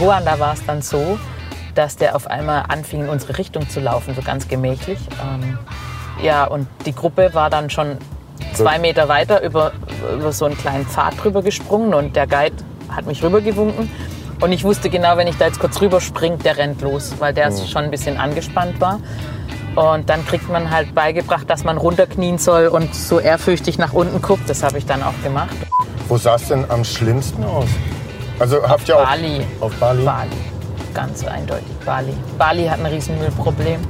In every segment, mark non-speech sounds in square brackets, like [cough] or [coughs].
Ruanda war es dann so, dass der auf einmal anfing, in unsere Richtung zu laufen, so ganz gemächlich. Ähm, ja, und die Gruppe war dann schon zwei Meter weiter über, über so einen kleinen Pfad drüber gesprungen und der Guide hat mich rübergewunken. Und ich wusste genau, wenn ich da jetzt kurz rüberspringe, der rennt los, weil der Mhm. schon ein bisschen angespannt war. Und dann kriegt man halt beigebracht, dass man runterknien soll und so ehrfürchtig nach unten guckt. Das habe ich dann auch gemacht. Wo sah es denn am schlimmsten aus? Also habt ihr auch Bali. auf Bali? Bali. Ganz eindeutig Bali. Bali hat ein Riesenmüllproblem.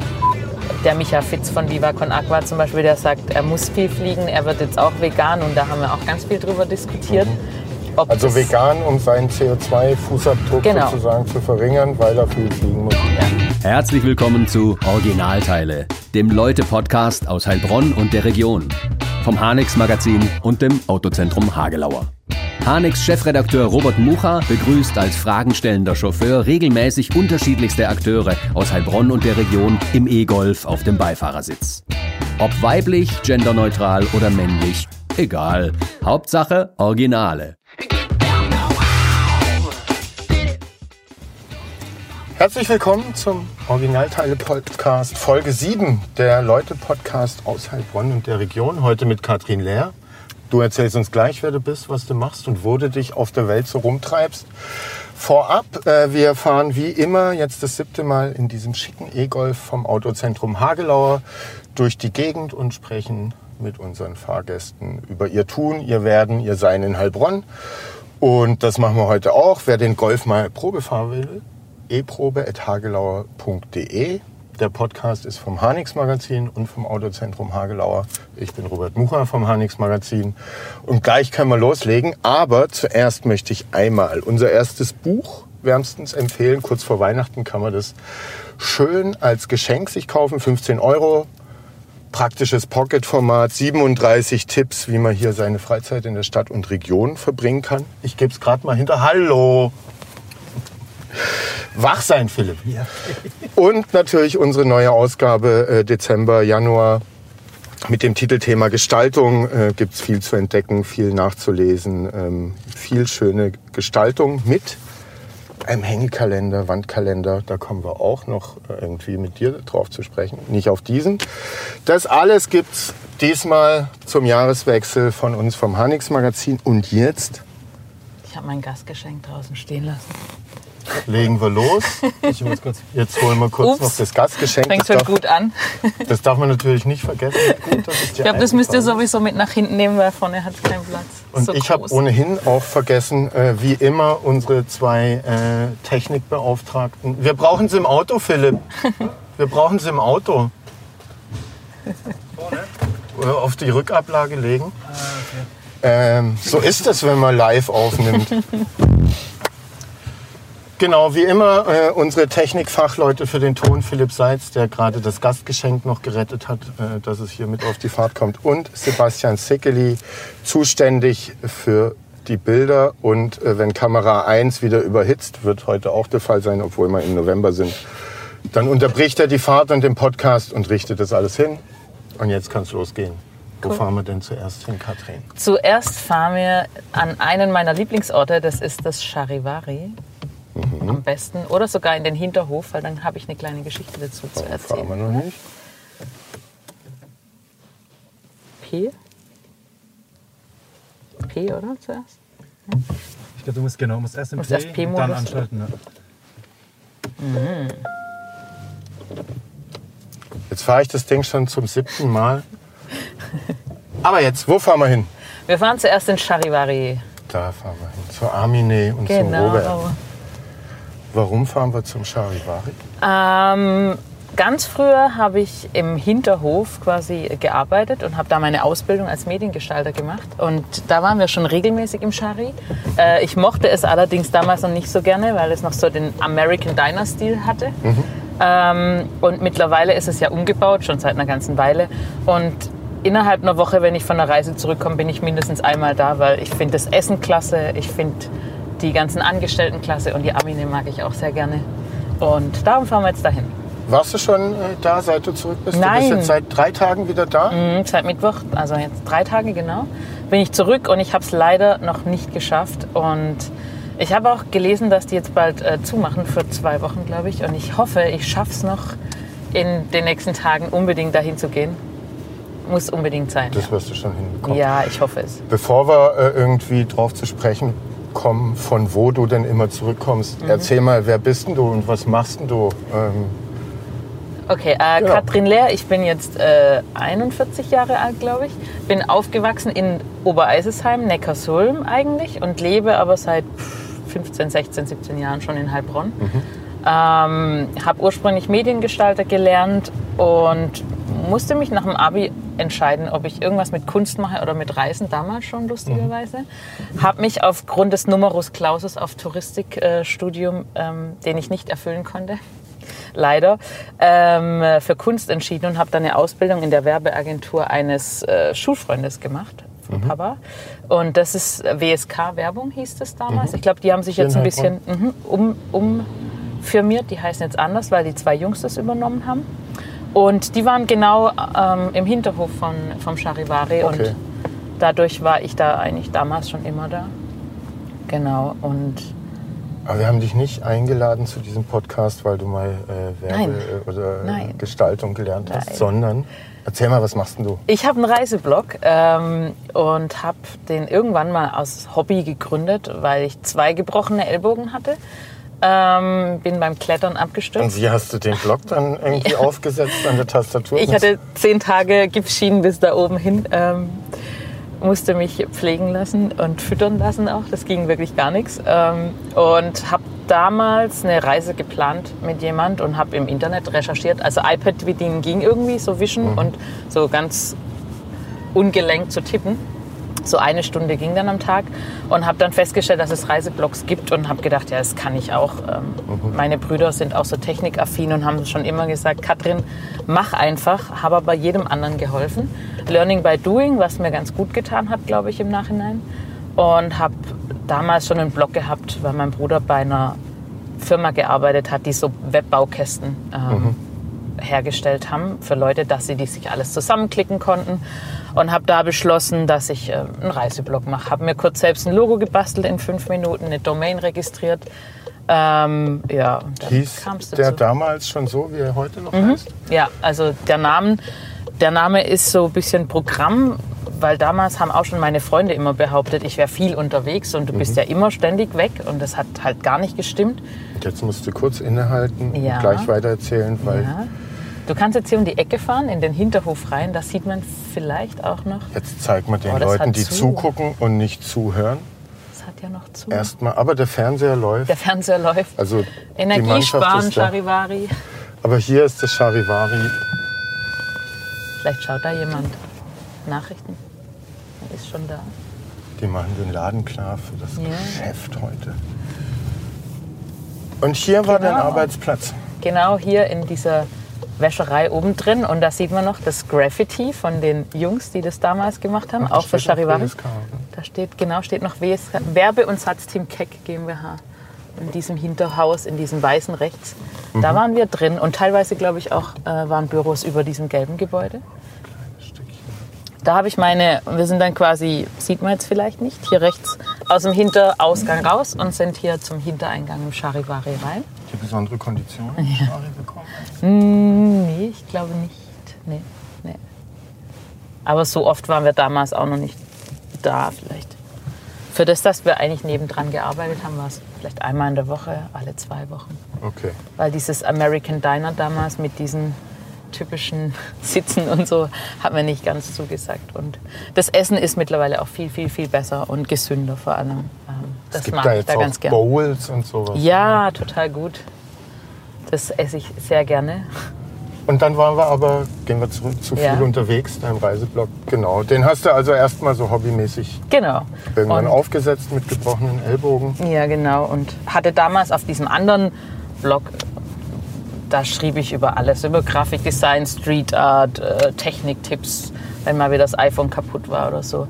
Der Micha Fitz von Viva Con Aqua zum Beispiel, der sagt, er muss viel fliegen, er wird jetzt auch vegan und da haben wir auch ganz viel drüber diskutiert. Ob Also vegan, um seinen CO2-Fußabdruck Genau. sozusagen zu verringern, weil er viel fliegen muss. Herzlich willkommen zu Originalteile, dem Leute-Podcast aus Heilbronn und der Region. Vom Hanex Magazin und dem Autozentrum Hagelauer. Hanex Chefredakteur Robert Mucha begrüßt als fragenstellender Chauffeur regelmäßig unterschiedlichste Akteure aus Heilbronn und der Region im E-Golf auf dem Beifahrersitz. Ob weiblich, genderneutral oder männlich, egal. Hauptsache Originale. Herzlich willkommen zum Originalteile-Podcast Folge 7 der Leute-Podcast aus Heilbronn und der Region. Heute mit Katrin Lehr. Du erzählst uns gleich, wer du bist, was du machst und wo du dich auf der Welt so rumtreibst. Vorab, äh, wir fahren wie immer jetzt das siebte Mal in diesem schicken E-Golf vom Autozentrum Hagelauer durch die Gegend und sprechen mit unseren Fahrgästen über ihr Tun, ihr Werden, ihr Sein in Heilbronn. Und das machen wir heute auch. Wer den Golf mal Probe fahren will, eprobe.hagelauer.de. Der Podcast ist vom Hanix Magazin und vom Autozentrum Hagelauer. Ich bin Robert Mucher vom Hanix Magazin. Und gleich können wir loslegen. Aber zuerst möchte ich einmal unser erstes Buch wärmstens empfehlen. Kurz vor Weihnachten kann man das schön als Geschenk sich kaufen. 15 Euro. Praktisches Pocket-Format, 37 Tipps, wie man hier seine Freizeit in der Stadt und Region verbringen kann. Ich gebe es gerade mal hinter. Hallo! Wach sein, Philipp. Und natürlich unsere neue Ausgabe äh, Dezember, Januar mit dem Titelthema Gestaltung äh, gibt es viel zu entdecken, viel nachzulesen, ähm, viel schöne Gestaltung mit einem Hängekalender, Wandkalender. Da kommen wir auch noch äh, irgendwie mit dir drauf zu sprechen. Nicht auf diesen. Das alles gibt's diesmal zum Jahreswechsel von uns vom Hanix Magazin. Und jetzt Ich habe mein Gastgeschenk draußen stehen lassen. Legen wir los. Ich muss kurz. Jetzt holen wir kurz Ups. noch das Gastgeschenk. Fängt Das schon gut an. das darf man natürlich nicht vergessen. Gut, Ich glaube, das müsst ihr sowieso mit nach hinten nehmen, weil vorne hat es keinen Platz. Und so ich habe ohnehin auch vergessen, äh, wie immer, unsere zwei äh, Technikbeauftragten. Wir brauchen sie im Auto, Philipp. Wir brauchen sie im Auto. Oder auf die Rückablage legen. ähm, so ist es, wenn man live aufnimmt. [laughs] Genau, wie immer äh, unsere Technikfachleute für den Ton, Philipp Seitz, der gerade das Gastgeschenk noch gerettet hat, äh, dass es hier mit auf die Fahrt kommt. Und Sebastian Sickeli, zuständig für die Bilder. Und äh, wenn Kamera 1 wieder überhitzt, wird heute auch der Fall sein, obwohl wir im November sind, dann unterbricht er die Fahrt und den Podcast und richtet das alles hin. Und jetzt kann es losgehen. Wo Cool. fahren wir denn zuerst hin, Katrin? Zuerst fahren wir an einen meiner Lieblingsorte, das ist das Charivari. Mhm. Am besten. Oder sogar in den Hinterhof, weil dann habe ich eine kleine Geschichte dazu zu Fahren wir erzählen. noch nicht. P? P, oder? Zuerst? Ich glaube, du musst genau, musst erst im Musst Play erst P-Modus, und dann anschalten. Ja. Jetzt fahre ich das Ding schon zum siebten Mal. Aber jetzt, wo fahren wir hin? Wir fahren zuerst in Charivari. Da fahren wir hin. Zur Armine und zum Robert. Warum fahren wir zum Charivari? Ähm, ganz früher habe ich im Hinterhof quasi gearbeitet und habe da meine Ausbildung als Mediengestalter gemacht. Und da waren wir schon regelmäßig im Chari. Äh, ich mochte es allerdings damals noch nicht so gerne, weil es noch so den American Diner-Stil hatte. Ähm, und mittlerweile ist es ja umgebaut, schon seit einer ganzen Weile. Und innerhalb einer Woche, wenn ich von der Reise zurückkomme, bin ich mindestens einmal da, weil ich finde das Essen klasse, ich finde die ganzen Angestellten klasse und die Armine mag ich auch sehr gerne. Und darum fahren wir jetzt dahin. Warst du schon äh, da, seit du zurück bist? Du Nein. bist jetzt seit drei Tagen wieder da? Mhm, Seit Mittwoch, also jetzt drei Tage genau, bin ich zurück und ich habe es leider noch nicht geschafft. Und Ich habe auch gelesen, dass die jetzt bald äh, zumachen für zwei Wochen, glaube ich. Und ich hoffe, ich schaffe es noch in den nächsten Tagen unbedingt dahin zu gehen. Muss unbedingt sein. Das wirst du schon hinbekommen. Ja, ich hoffe es. Bevor wir äh, irgendwie drauf zu sprechen kommen, von wo du denn immer zurückkommst, Mhm. erzähl mal, wer bist denn du und was machst denn du? Ähm, Okay, äh, Genau. Katrin Lehr, ich bin jetzt äh, 41 Jahre alt, glaube ich. Bin aufgewachsen in Obereisesheim, Neckarsulm eigentlich und lebe aber seit pff, 15, 16, 17 Jahren schon in Heilbronn. Ähm, habe ursprünglich Mediengestalter gelernt und musste mich nach dem Abi entscheiden, ob ich irgendwas mit Kunst mache oder mit Reisen, damals schon lustigerweise. Habe mich aufgrund des Numerus Clausus auf Touristikstudium, ähm, den ich nicht erfüllen konnte, [laughs] leider, ähm, für Kunst entschieden und habe dann eine Ausbildung in der Werbeagentur eines äh, Schulfreundes gemacht. Vom Papa. Und das ist WSK Werbung, hieß das damals. Ich glaube, die haben sich jetzt in ein bisschen mhm, um, umfirmiert. Die heißen jetzt anders, weil die zwei Jungs das übernommen haben. Und die waren genau ähm, im Hinterhof von, vom Charivari. Okay. Und dadurch war ich da eigentlich damals schon immer da. Genau. Und aber wir haben dich nicht eingeladen zu diesem Podcast, weil du mal äh, Werbe Nein. äh, oder Nein. Gestaltung gelernt hast, Nein. sondern erzähl mal, was machst denn du? Ich habe einen Reiseblog ähm, und habe den irgendwann mal aus Hobby gegründet, weil ich zwei gebrochene Ellbogen hatte. Ähm, bin beim Klettern Und abgestürzt. wie hast du den Blog dann irgendwie [laughs] aufgesetzt an der Tastatur? Ich hatte zehn Tage Gipsschienen bis da oben hin. Ähm, musste mich pflegen lassen und füttern lassen auch. Das ging wirklich gar nichts. Ähm, und habe damals eine Reise geplant mit jemand und habe im Internet recherchiert. Also iPad bedienen ging irgendwie, so wischen und so ganz ungelenkt zu tippen. So eine Stunde ging dann am Tag und habe dann festgestellt, dass es Reiseblogs gibt und habe gedacht, ja, das kann ich auch. Ähm, Meine Brüder sind auch so technikaffin und haben schon immer gesagt, Katrin, mach einfach, habe aber jedem anderen geholfen. Learning by doing, was mir ganz gut getan hat, glaube ich, im Nachhinein. Und habe damals schon einen Blog gehabt, weil mein Bruder bei einer Firma gearbeitet hat, die so Webbaukästen ähm, hergestellt haben für Leute, dass sie die sich alles zusammenklicken konnten. Und habe da beschlossen, dass ich äh, einen Reiseblog mache. Habe mir kurz selbst ein Logo gebastelt in fünf Minuten, eine Domain registriert. Ähm, ja, Hieß der damals schon so, wie er heute noch Mhm. heißt? Ja, also der Name, der Name ist so ein bisschen Programm, weil damals haben auch schon meine Freunde immer behauptet, ich wäre viel unterwegs und du bist Mhm. ja immer ständig weg und das hat halt gar nicht gestimmt. Jetzt musst du kurz innehalten Ja. und gleich weitererzählen, weil Ja. Du kannst jetzt hier um die Ecke fahren, in den Hinterhof rein, da sieht man vielleicht auch noch, jetzt zeig mal den Oh, Leuten, die zu. zugucken und nicht zuhören. das hat ja noch zu. Erstmal, aber der Fernseher läuft. Der Fernseher läuft. Also die Energie Mannschaft sparen, ist da. Charivari. Aber hier ist das Charivari. Vielleicht schaut da jemand Nachrichten. Er ist schon da. Die machen den Laden klar für das Ja. Geschäft heute. Und hier war dein Genau. Arbeitsplatz. Genau hier in dieser Wäscherei oben drin. Und da sieht man noch das Graffiti von den Jungs, die das damals gemacht haben, Ach, auch für Charivari. Ne? Da steht, genau, steht noch WSK, Werbe- und Satzteam Keck GmbH. In diesem Hinterhaus, in diesem weißen rechts. Mhm. Da waren wir drin. Und teilweise, glaube ich, auch äh, waren Büros über diesem gelben Gebäude. Da habe ich meine, wir sind dann quasi, sieht man jetzt vielleicht nicht, hier rechts aus dem Hinterausgang raus und sind hier zum Hintereingang im Charivari rein. Die besondere Kondition Schari bekommen. Hm, Nee, ich glaube nicht. Nee, nee. Aber so oft waren wir damals auch noch nicht da vielleicht. Für das, dass wir eigentlich nebendran gearbeitet haben, war es vielleicht einmal in der Woche, alle zwei Wochen. Okay. Weil dieses American Diner damals mit diesen typischen [laughs] Sitzen und so hat mir nicht ganz zugesagt. Und das Essen ist mittlerweile auch viel, viel, viel besser und gesünder vor allem. Das Es gibt mag da ich jetzt da auch ganz gerne. Bowls und sowas. Ja, total gut. Das esse ich sehr gerne. Und dann waren wir aber, gehen wir zurück, zu viel Ja. unterwegs, dein Reiseblog. Genau. Den hast du also erstmal so hobbymäßig Genau. irgendwann Und- aufgesetzt mit gebrochenen Ellbogen. Ja, genau. Und hatte damals auf diesem anderen Blog, da schrieb ich über alles, über Grafikdesign, Street Art, äh, Techniktipps, wenn mal wieder das iPhone kaputt war oder so.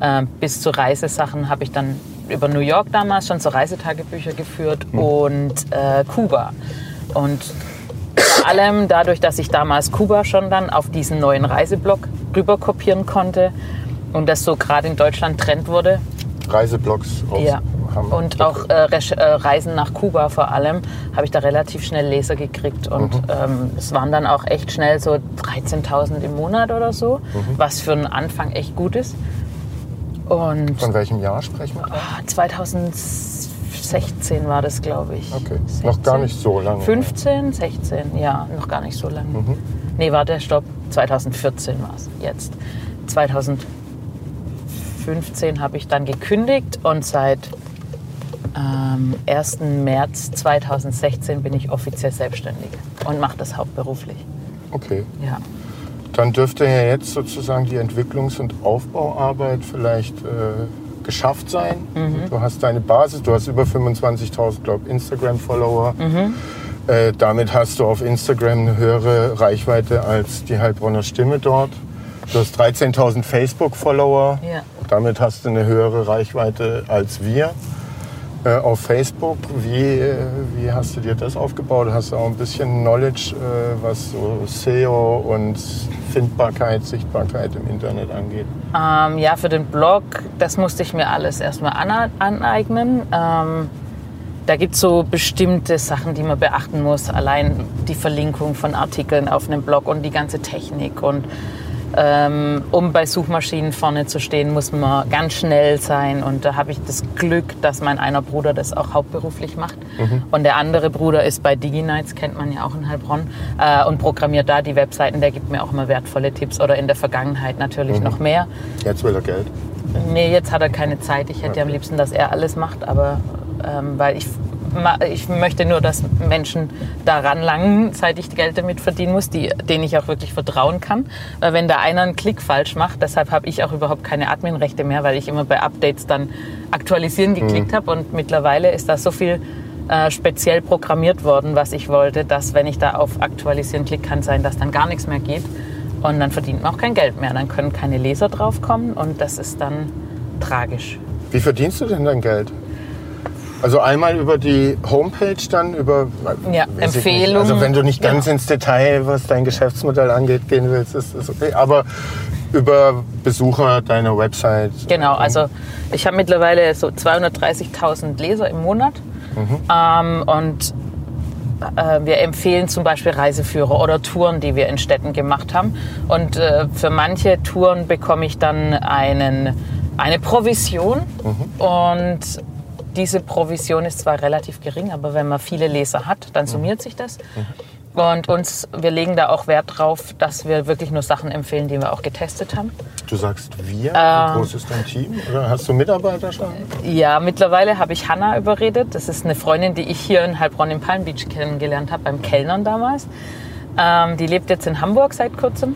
Ähm, bis zu Reisesachen habe ich dann über New York damals schon so Reisetagebücher geführt und äh, Kuba. Und vor allem dadurch, dass ich damals Kuba schon dann auf diesen neuen Reiseblog rüber kopieren konnte und das so gerade in Deutschland Trend wurde, Reiseblogs aus Ja. haben. Und auch äh, äh, Reisen nach Kuba vor allem habe ich da relativ schnell Leser gekriegt. Und Mhm. ähm, es waren dann auch echt schnell so 13.000 im Monat oder so, Mhm. was für einen Anfang echt gut ist. Und Von welchem Jahr sprechen wir? ah, 2016 war das, glaube ich. Okay, noch gar nicht so lange. 15, 16, ja, noch gar nicht so lange. Mhm. Nee, warte, stopp. 2014 war es jetzt. 2015 habe ich dann gekündigt und seit ähm, 1. März 2016 bin ich offiziell selbstständig und mache das hauptberuflich. Okay. Ja. Dann dürfte ja jetzt sozusagen die Entwicklungs- und Aufbauarbeit vielleicht äh, geschafft sein. Mhm. Du hast deine Basis, du hast über 25.000, glaube Instagram-Follower. Mhm. Äh, damit hast du auf Instagram eine höhere Reichweite als die Heilbronner Stimme dort. Du hast 13.000 Facebook-Follower. Ja. Damit hast du eine höhere Reichweite als wir äh, auf Facebook. Wie, äh, wie hast du dir das aufgebaut? Hast du auch ein bisschen Knowledge, äh, was so SEO und Findbarkeit, Sichtbarkeit im Internet angeht? Ähm, ja, für den Blog, das musste ich mir alles erstmal aneignen. Ähm, da gibt es so bestimmte Sachen, die man beachten muss. Allein die Verlinkung von Artikeln auf einem Blog und die ganze Technik. Und ähm, um bei Suchmaschinen vorne zu stehen, muss man ganz schnell sein. Und da habe ich das Glück, dass mein einer Bruder das auch hauptberuflich macht. Und der andere Bruder ist bei DigiNights, kennt man ja auch in Heilbronn, äh, und programmiert da die Webseiten. Der gibt mir auch immer wertvolle Tipps oder in der Vergangenheit natürlich noch mehr. Jetzt will er Geld. Nee, jetzt hat er keine Zeit. Ich hätte am liebsten, dass er alles macht, aber ähm, weil ich, ich möchte nur, dass Menschen daran langen, seit ich Geld damit verdienen muss, die, denen ich auch wirklich vertrauen kann. Weil wenn da einer einen Klick falsch macht, deshalb habe ich auch überhaupt keine Adminrechte mehr, weil ich immer bei Updates dann aktualisieren geklickt habe und mittlerweile ist da so viel äh, speziell programmiert worden, was ich wollte, dass wenn ich da auf aktualisieren klicke, kann sein, dass dann gar nichts mehr geht. Und dann verdient man auch kein Geld mehr. Dann können keine Leser draufkommen und das ist dann tragisch. Wie verdienst du denn dein Geld? Also einmal über die Homepage, dann über Ja. Empfehlungen. Also wenn du nicht ganz Ja. ins Detail, was dein Geschäftsmodell angeht, gehen willst, ist das okay. Aber über Besucher deiner Website. Genau, also ich habe mittlerweile so 230.000 Leser im Monat. Ähm, und äh, wir empfehlen zum Beispiel Reiseführer oder Touren, die wir in Städten gemacht haben. Und äh, für manche Touren bekomme ich dann einen, eine Provision. Und diese Provision ist zwar relativ gering, aber wenn man viele Leser hat, dann summiert sich das. Und uns, wir legen da auch Wert drauf, dass wir wirklich nur Sachen empfehlen, die wir auch getestet haben. Du sagst wir, Ähm. wie groß ist dein Team? Oder hast du Mitarbeiter schon? Ja, mittlerweile habe ich Hanna überredet. Das ist eine Freundin, die ich hier in Heilbronn im Palm Beach kennengelernt habe, beim Kellnern damals. Ähm, die lebt jetzt in Hamburg seit kurzem.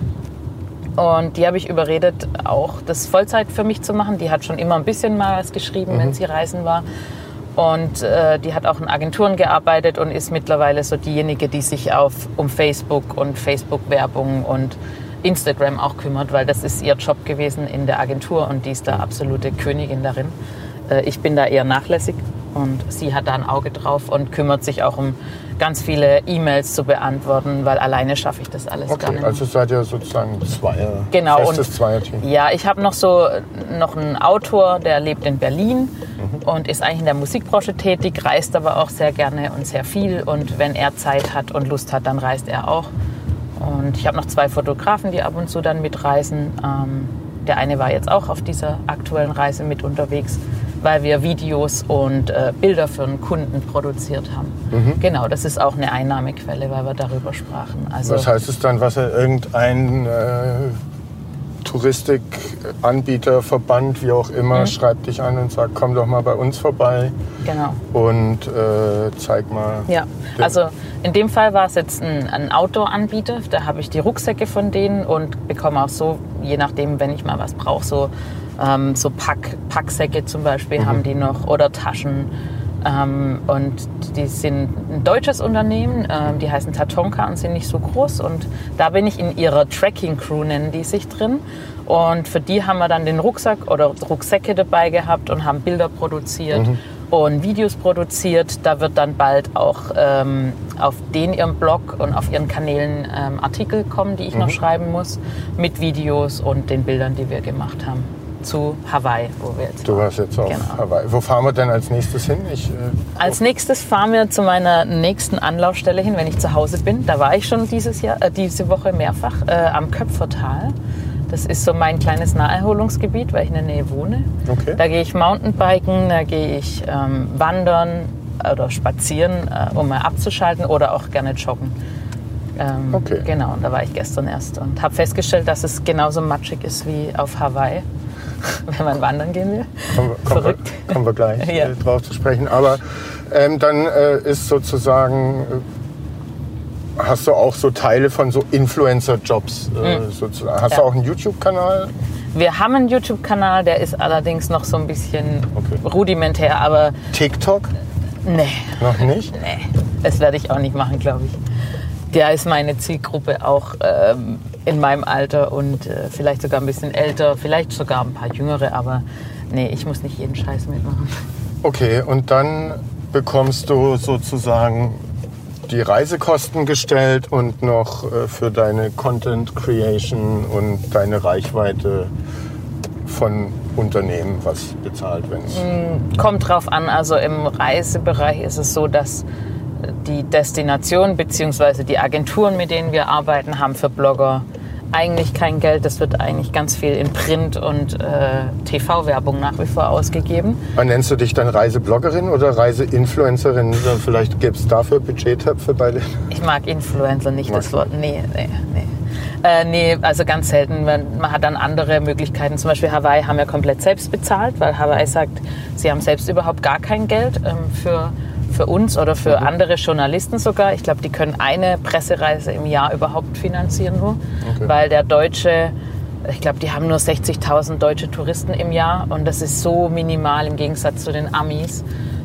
Und die habe ich überredet, auch das Vollzeit für mich zu machen. Die hat schon immer ein bisschen mal was geschrieben, wenn sie reisen war. Und äh, die hat auch in Agenturen gearbeitet und ist mittlerweile so diejenige, die sich auf, um Facebook und Facebook-Werbung und Instagram auch kümmert, weil das ist ihr Job gewesen in der Agentur und die ist da absolute Königin darin. Äh, ich bin da eher nachlässig und sie hat da ein Auge drauf und kümmert sich auch um ganz viele E-Mails zu beantworten, weil alleine schaffe ich das alles gar Okay, nicht. also seid ihr sozusagen Zweier, Genau, festes und- Zweierteam. Ja, ich habe noch so noch einen Autor, der lebt in Berlin und ist eigentlich in der Musikbranche tätig, reist aber auch sehr gerne und sehr viel. Und wenn er Zeit hat und Lust hat, dann reist er auch. Und ich habe noch zwei Fotografen, die ab und zu dann mitreisen. Ähm, der eine war jetzt auch auf dieser aktuellen Reise mit unterwegs, weil wir Videos und äh, Bilder für einen Kunden produziert haben. Genau, das ist auch eine Einnahmequelle, weil wir darüber sprachen. Also Was heißt es dann, was er irgendein äh, Touristikanbieter, Verband, wie auch immer, Mhm. schreibt dich an und sagt, komm doch mal bei uns vorbei genau. und äh, zeig mal. Ja, also in dem Fall war es jetzt ein, ein Outdoor-Anbieter. Da habe ich die Rucksäcke von denen und bekomme auch so, je nachdem, wenn ich mal was brauche, so, ähm, so Pack, Packsäcke zum Beispiel haben die noch oder Taschen. Ähm, und die sind ein deutsches Unternehmen, ähm, die heißen Tatonka und sind nicht so groß. Und da bin ich in ihrer Tracking-Crew, nennen die sich drin. Und für die haben wir dann den Rucksack oder Rucksäcke dabei gehabt und haben Bilder produziert und Videos produziert. Da wird dann bald auch ähm, auf den ihrem Blog und auf ihren Kanälen ähm, Artikel kommen, die ich noch schreiben muss, mit Videos und den Bildern, die wir gemacht haben. Zu Hawaii, wo wir jetzt Du warst jetzt auf Genau. Hawaii. Wo fahren wir denn als nächstes hin? Ich, äh, Als nächstes fahren wir zu meiner nächsten Anlaufstelle hin, wenn ich zu Hause bin. Da war ich schon dieses Jahr, äh, diese Woche mehrfach äh, am Köpfertal. Das ist so mein kleines Naherholungsgebiet, weil ich in der Nähe wohne. Okay. Da gehe ich Mountainbiken, da gehe ich ähm, wandern oder spazieren, äh, um mal abzuschalten oder auch gerne joggen. Ähm, Okay. Genau, und da war ich gestern erst und habe festgestellt, dass es genauso matschig ist wie auf Hawaii, [laughs] wenn man wandern gehen will. kommen, wir- kommen, wir, kommen wir gleich [laughs] Ja. äh, drauf zu sprechen. Aber ähm, dann äh, ist sozusagen, äh, hast du auch so Teile von so Influencer-Jobs äh, sozusagen. Hast du Mhm. Ja. auch einen YouTube-Kanal? Wir haben einen YouTube-Kanal, der ist allerdings noch so ein bisschen Okay. rudimentär, aber TikTok? nee, Noch nicht? nee, das werde ich auch nicht machen, glaube ich. Da ist meine Zielgruppe auch ähm, in meinem Alter und äh, vielleicht sogar ein bisschen älter, vielleicht sogar ein paar jüngere, aber nee, ich muss nicht jeden Scheiß mitmachen. Okay, und dann bekommst du sozusagen die Reisekosten gestellt und noch äh, für deine Content Creation und deine Reichweite von Unternehmen was bezahlt, wenn es Kommt drauf an, also im Reisebereich ist es so, dass die Destination bzw. die Agenturen, mit denen wir arbeiten, haben für Blogger eigentlich kein Geld. Das wird eigentlich ganz viel in Print- und äh, TV-Werbung nach wie vor ausgegeben. Aber Nennst du dich dann Reisebloggerin oder Reiseinfluencerin? Oder Vielleicht gibt es dafür Budgettöpfe bei den. Ich mag Influencer nicht Magst das Wort. Nee, nee, nee. Äh, nee, also ganz selten. Man, man hat dann andere Möglichkeiten. Zum Beispiel Hawaii haben wir komplett selbst bezahlt, weil Hawaii sagt, sie haben selbst überhaupt gar kein Geld ähm, für, für uns oder für andere Journalisten sogar. Ich glaube, die können eine Pressereise im Jahr überhaupt finanzieren nur, Okay. weil der deutsche ich glaube, die haben nur 60.000 deutsche Touristen im Jahr und das ist so minimal im Gegensatz zu den Amis.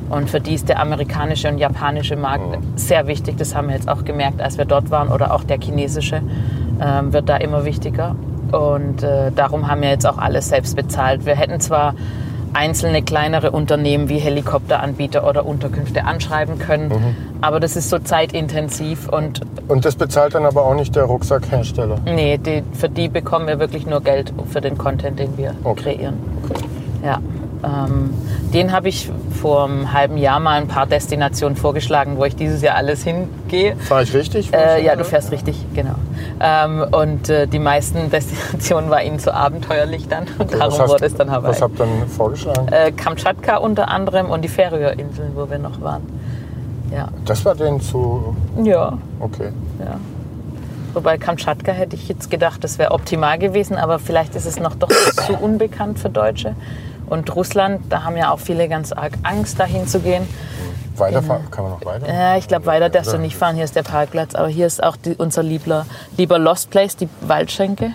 Und für die ist der amerikanische und japanische Markt sehr wichtig. Das haben wir jetzt auch gemerkt, als wir dort waren. Oder auch der chinesische ähm, wird da immer wichtiger. Und äh, darum haben wir jetzt auch alles selbst bezahlt. Wir hätten zwar einzelne kleinere Unternehmen wie Helikopteranbieter oder Unterkünfte anschreiben können, aber das ist so zeitintensiv und Und das bezahlt dann aber auch nicht der Rucksackhersteller. Nee, die, für die bekommen wir wirklich nur Geld für den Content, den wir Okay. kreieren. Ja. Ähm, den habe ich vor einem halben Jahr mal ein paar Destinationen vorgeschlagen, wo ich dieses Jahr alles hingehe. Fahre ich richtig? Äh, ja, du fährst richtig, genau. Ähm, und äh, die meisten [laughs] Destinationen war ihnen zu abenteuerlich dann und Was darum hast- wurde es dann Hawaii. Was habt ihr dann vorgeschlagen? Äh, Kamtschatka unter anderem und die Färöerinseln, wo wir noch waren. Ja, Das war denn zu. ja, Okay. ja. Wobei Kamtschatka hätte ich jetzt gedacht, das wäre optimal gewesen, aber vielleicht ist es noch doch zu unbekannt für Deutsche. Und Russland, da haben ja auch viele ganz arg Angst, dahin zu gehen. Weiterfahren? Kann man noch weiter? Ja, ich glaube, weiter darfst du nicht fahren. Hier ist der Parkplatz. Aber hier ist auch die, unser liebler, lieber Lost Place, die Waldschenke,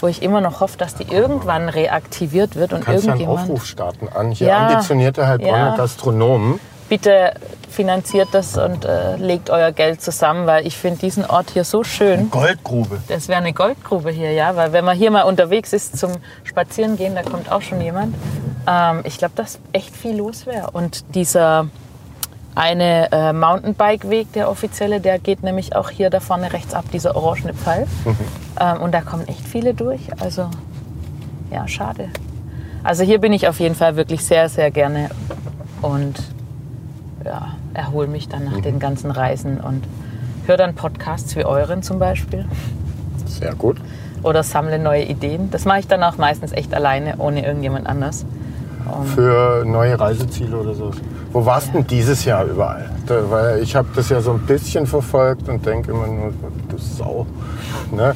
wo ich immer noch hoffe, dass die irgendwann reaktiviert wird und Du kannst ja einen irgendjemand. Aufruf starten an hier Ja. ambitionierte Heilbronner Ja. Gastronomen. Bitte finanziert das und äh, legt euer Geld zusammen, weil ich finde diesen Ort hier so schön. Goldgrube. Das wäre eine Goldgrube hier, ja, weil wenn man hier mal unterwegs ist zum Spazierengehen, da kommt auch schon jemand. Ähm, ich glaube, dass echt viel los wäre. Und dieser eine äh, Mountainbike-Weg, der offizielle, der geht nämlich auch hier da vorne rechts ab, dieser orangene Pfeil. Ähm, und da kommen echt viele durch. Also, ja, schade. Also hier bin ich auf jeden Fall wirklich sehr, sehr gerne und ja, erhole mich dann nach den ganzen Reisen und höre dann Podcasts wie euren zum Beispiel Sehr gut. oder sammle neue Ideen. Das mache ich dann auch meistens echt alleine, ohne irgendjemand anders. Für neue Reiseziele oder so. Wo warst denn dieses Jahr überall? Da, weil ich habe das ja so ein bisschen verfolgt und denke immer nur, du Sau. Ne?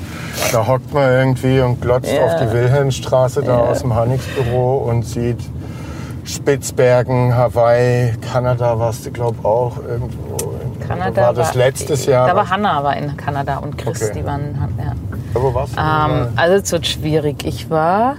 Da hockt man irgendwie und glotzt Ja. auf die Wilhelmstraße da Ja. aus dem Hanix-Büro und sieht Spitzbergen, Hawaii, Kanada warst du, glaube auch irgendwo. Kanada war das letztes Jahr? Da war Hanna war in Kanada und Chris, Okay. die waren ja. Wo warst du? Ähm, also es wird schwierig. Ich war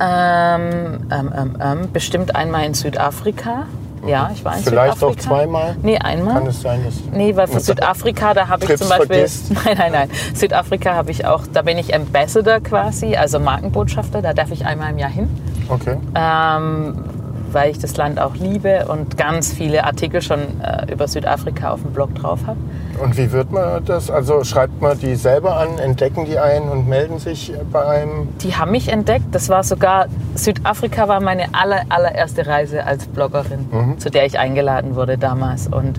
ähm, ähm, ähm, ähm, bestimmt einmal in Südafrika. Ja, ich war in Vielleicht auch Südafrika. zweimal? Nee, einmal. Kann es sein, dass... Nee, weil für Südafrika, da habe ich zum Beispiel. vergisst. [laughs] Nein, nein, nein. Südafrika habe ich auch, da bin ich Ambassador quasi, also Markenbotschafter, da darf ich einmal im Jahr hin. Okay. Ähm, weil ich das Land auch liebe und ganz viele Artikel schon äh, über Südafrika auf dem Blog drauf habe. Und wie wird man das? Also schreibt man die selber an, entdecken die einen und melden sich bei einem? Die haben mich entdeckt. Das war sogar, Südafrika war meine aller, allererste Reise als Bloggerin, zu der ich eingeladen wurde damals. Und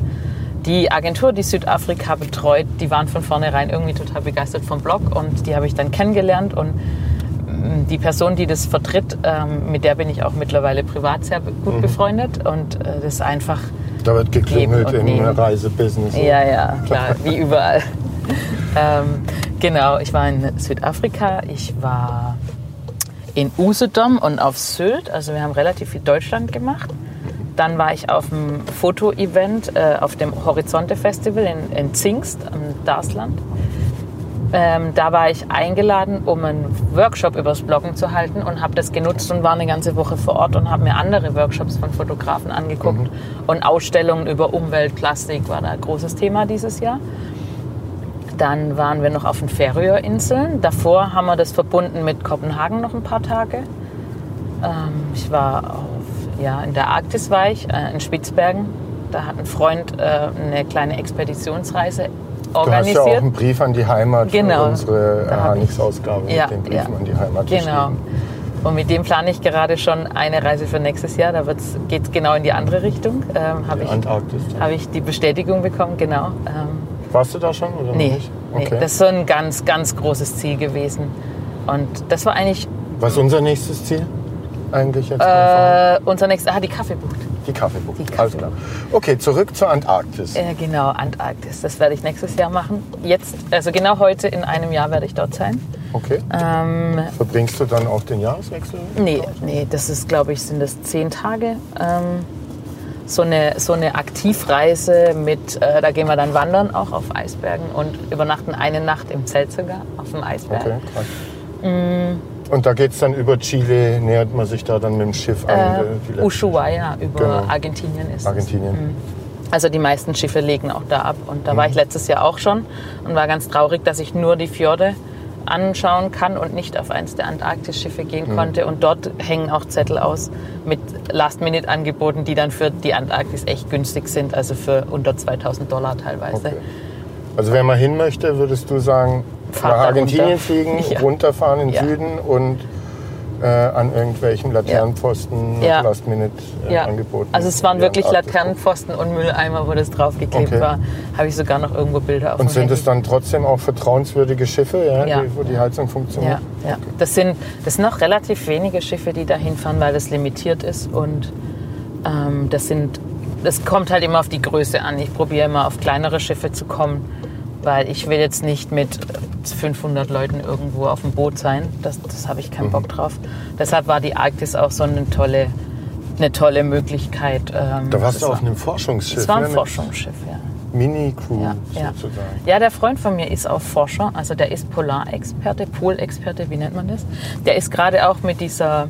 die Agentur, die Südafrika betreut, die waren von vornherein irgendwie total begeistert vom Blog und die habe ich dann kennengelernt und die Person, die das vertritt, ähm, mit der bin ich auch mittlerweile privat sehr gut befreundet und äh, das ist einfach, Da wird geklingelt im. Reisebusiness. ja, ja, klar, wie überall. [laughs] ähm, genau, ich war in Südafrika, ich war in Usedom und auf Sylt, also wir haben relativ viel Deutschland gemacht. Dann war ich auf einem Foto-Event äh, auf dem Horizonte Festival in, in Zingst am Darsland. Ähm, da war ich eingeladen, um einen Workshop übers Bloggen zu halten und habe das genutzt und war eine ganze Woche vor Ort und habe mir andere Workshops von Fotografen angeguckt und Ausstellungen über Umwelt, Plastik war da ein großes Thema dieses Jahr. Dann waren wir noch auf den Färöerinseln. Davor haben wir das verbunden mit Kopenhagen noch ein paar Tage. Ähm, ich war auf, ja, in der Arktis war ich, äh, in Spitzbergen. Da hat ein Freund äh, eine kleine Expeditionsreise Du hast organisiert. ja auch einen Brief an die Heimat Genau. für unsere Hanix-Ausgabe Ja, mit den ja. Briefen an die Heimat Genau. Und mit dem plane ich gerade schon eine Reise für nächstes Jahr. Da geht es genau in die andere Richtung. Ähm, Habe ich, Antarktis. hab ich die Bestätigung bekommen, genau. Ähm, Warst du da schon oder nee, nicht? nee, Okay. das ist so ein ganz, ganz großes Ziel gewesen. Und das war eigentlich Was ist unser nächstes Ziel eigentlich jetzt? äh, unser nächstes, ah, die Kaffeebucht. Die Kaffeebucht. die Alles klar. Okay, zurück zur Antarktis. Äh, genau, Antarktis. Das werde ich nächstes Jahr machen. Jetzt, also genau heute in einem Jahr werde ich dort sein. Okay. Ähm, Verbringst du dann auch den Jahreswechsel? Nee, nee, das ist, glaube ich, sind das zehn Tage. Ähm, so, eine, so eine Aktivreise mit, äh, da gehen wir dann wandern auch auf Eisbergen und übernachten eine Nacht im Zelt sogar auf dem Eisberg. Okay, krass. Mm. Und da geht es dann über Chile, nähert man sich da dann mit dem Schiff an. Äh, Ushuaia über Genau. Argentinien ist es. Argentinien. Also die meisten Schiffe legen auch da ab. Und da Mhm. war ich letztes Jahr auch schon und war ganz traurig, dass ich nur die Fjorde anschauen kann und nicht auf eins der Antarktis-Schiffe gehen Mhm. konnte. Und dort hängen auch Zettel aus mit Last-Minute-Angeboten, die dann für die Antarktis echt günstig sind, also für unter 2000 Dollar teilweise. Okay. Also wenn man hin möchte, würdest du sagen, Fahrt nach Argentinien fliegen, [laughs] Ja. runterfahren in den Ja. Süden und äh, an irgendwelchen Laternenpfosten Ja. Last-Minute äh, also es waren wirklich Antarktis. Laternenpfosten und Mülleimer, wo das draufgeklebt Okay. war. Habe ich sogar noch irgendwo Bilder auf Und sind Handy. es dann trotzdem auch vertrauenswürdige Schiffe, ja, Ja. Die, wo die Heizung funktioniert? Ja, ja. Das, sind, das sind auch relativ wenige Schiffe, die da hinfahren, weil das limitiert ist. Und ähm, das sind, das kommt halt immer auf die Größe an. Ich probiere immer auf kleinere Schiffe zu kommen, weil ich will jetzt nicht mit 500 Leuten irgendwo auf dem Boot sein. Das, das habe ich Mhm. keinen Bock drauf. Deshalb war die Arktis auch so eine tolle, eine tolle Möglichkeit. ähm, Da warst du auf war- einem Forschungsschiff. Das war ein ne, mit Forschungsschiff, ja. Mini-Crew Ja, ja. sozusagen. ja, der Freund von mir ist auch Forscher, also der ist Polarexperte, Polexperte, wie nennt man das? Der ist gerade auch mit dieser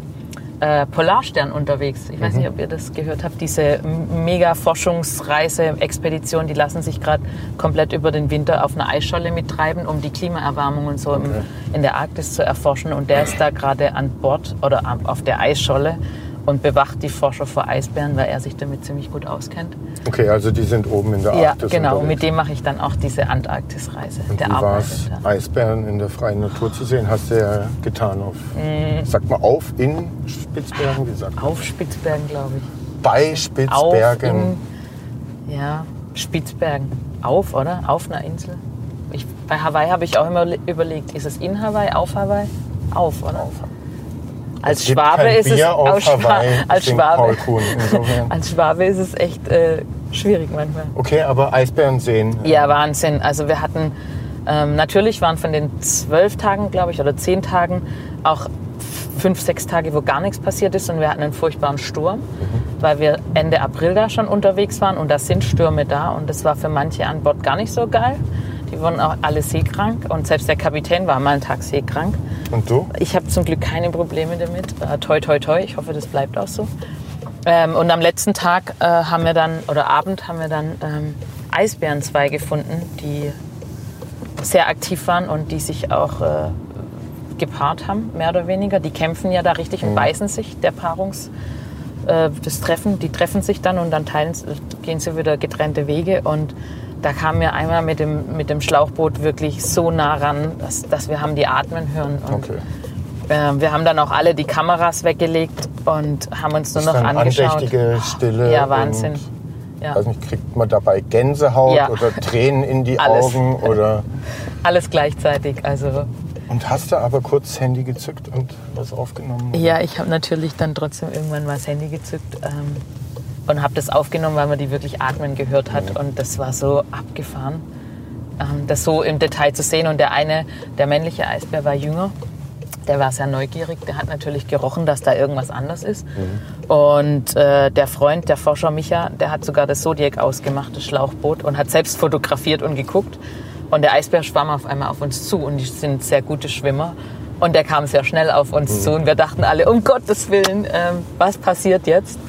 äh, Polarstern unterwegs. Ich weiß nicht, ob ihr das gehört habt. Diese mega Forschungsreise, Expedition, die lassen sich gerade komplett über den Winter auf einer Eisscholle mittreiben, um die Klimaerwärmung und so im, in der Arktis zu erforschen. Und der ist da gerade an Bord oder auf der Eisscholle und bewacht die Forscher vor Eisbären, weil er sich damit ziemlich gut auskennt. Okay, also die sind oben in der Ja, Arktis genau. unterwegs. Mit dem mache ich dann auch diese Antarktisreise. Und Der wie war es. Eisbären in der freien Natur zu sehen? Hast du ja getan auf, Mhm. sag mal, auf in Spitzbergen, wie sagt man? Auf Spitzbergen, glaube ich. Bei Auf Spitzbergen. in, ja, Spitzbergen. Auf, oder? Auf einer Insel. Ich, bei Hawaii habe ich auch immer le- überlegt, ist es in Hawaii, auf Hawaii? Auf, oder? Als Es gibt Schwabe ist es aus Hawaii, als Schwabe. [laughs] Als Schwabe ist es echt äh, schwierig manchmal. Okay, aber Eisbären sehen. Ja, Wahnsinn. Also wir hatten, ähm, natürlich waren von den zwölf Tagen, glaube ich, oder zehn Tagen auch fünf, sechs Tage, wo gar nichts passiert ist und wir hatten einen furchtbaren Sturm, weil wir Ende April da schon unterwegs waren und da sind Stürme da und das war für manche an Bord gar nicht so geil. Die wurden auch alle seekrank und selbst der Kapitän war mal einen Tag seekrank. Und du? Ich habe zum Glück keine Probleme damit. Äh, toi, toi, toi. Ich hoffe, das bleibt auch so. Ähm, und am letzten Tag äh, haben wir dann, oder Abend haben wir dann ähm, Eisbären zwei gefunden, die sehr aktiv waren und die sich auch äh, gepaart haben, mehr oder weniger. Die kämpfen ja da richtig und beißen sich, der Paarungsrudel. äh, das Treffen, die treffen sich dann und dann teilen, gehen sie wieder getrennte Wege und da kamen wir einmal mit dem, mit dem Schlauchboot wirklich so nah ran, dass, dass wir haben die atmen hören. Und, Okay. äh, wir haben dann auch alle die Kameras weggelegt und haben uns nur Das noch dann angeschaut. andächtige Stille. Ja, Wahnsinn. Ja. weiß nicht, kriegt man dabei Gänsehaut Ja. oder Tränen in die [laughs] Alles. Augen? Oder Alles gleichzeitig. Also und hast du aber kurz das Handy gezückt und was aufgenommen? ja, ich habe natürlich dann trotzdem irgendwann mal das Handy gezückt ähm, und habe das aufgenommen, weil man die wirklich atmen gehört hat und das war so abgefahren, ähm, das so im Detail zu sehen. Und der eine, der männliche Eisbär war jünger. Der war sehr neugierig, der hat natürlich gerochen, dass da irgendwas anders ist. Und äh, der Freund, der Forscher Micha, der hat sogar das Zodiac ausgemacht, das Schlauchboot, und hat selbst fotografiert und geguckt. Und der Eisbär schwamm auf einmal auf uns zu und die sind sehr gute Schwimmer. Und der kam sehr schnell auf uns zu und wir dachten alle, um Gottes Willen, ähm, was passiert jetzt?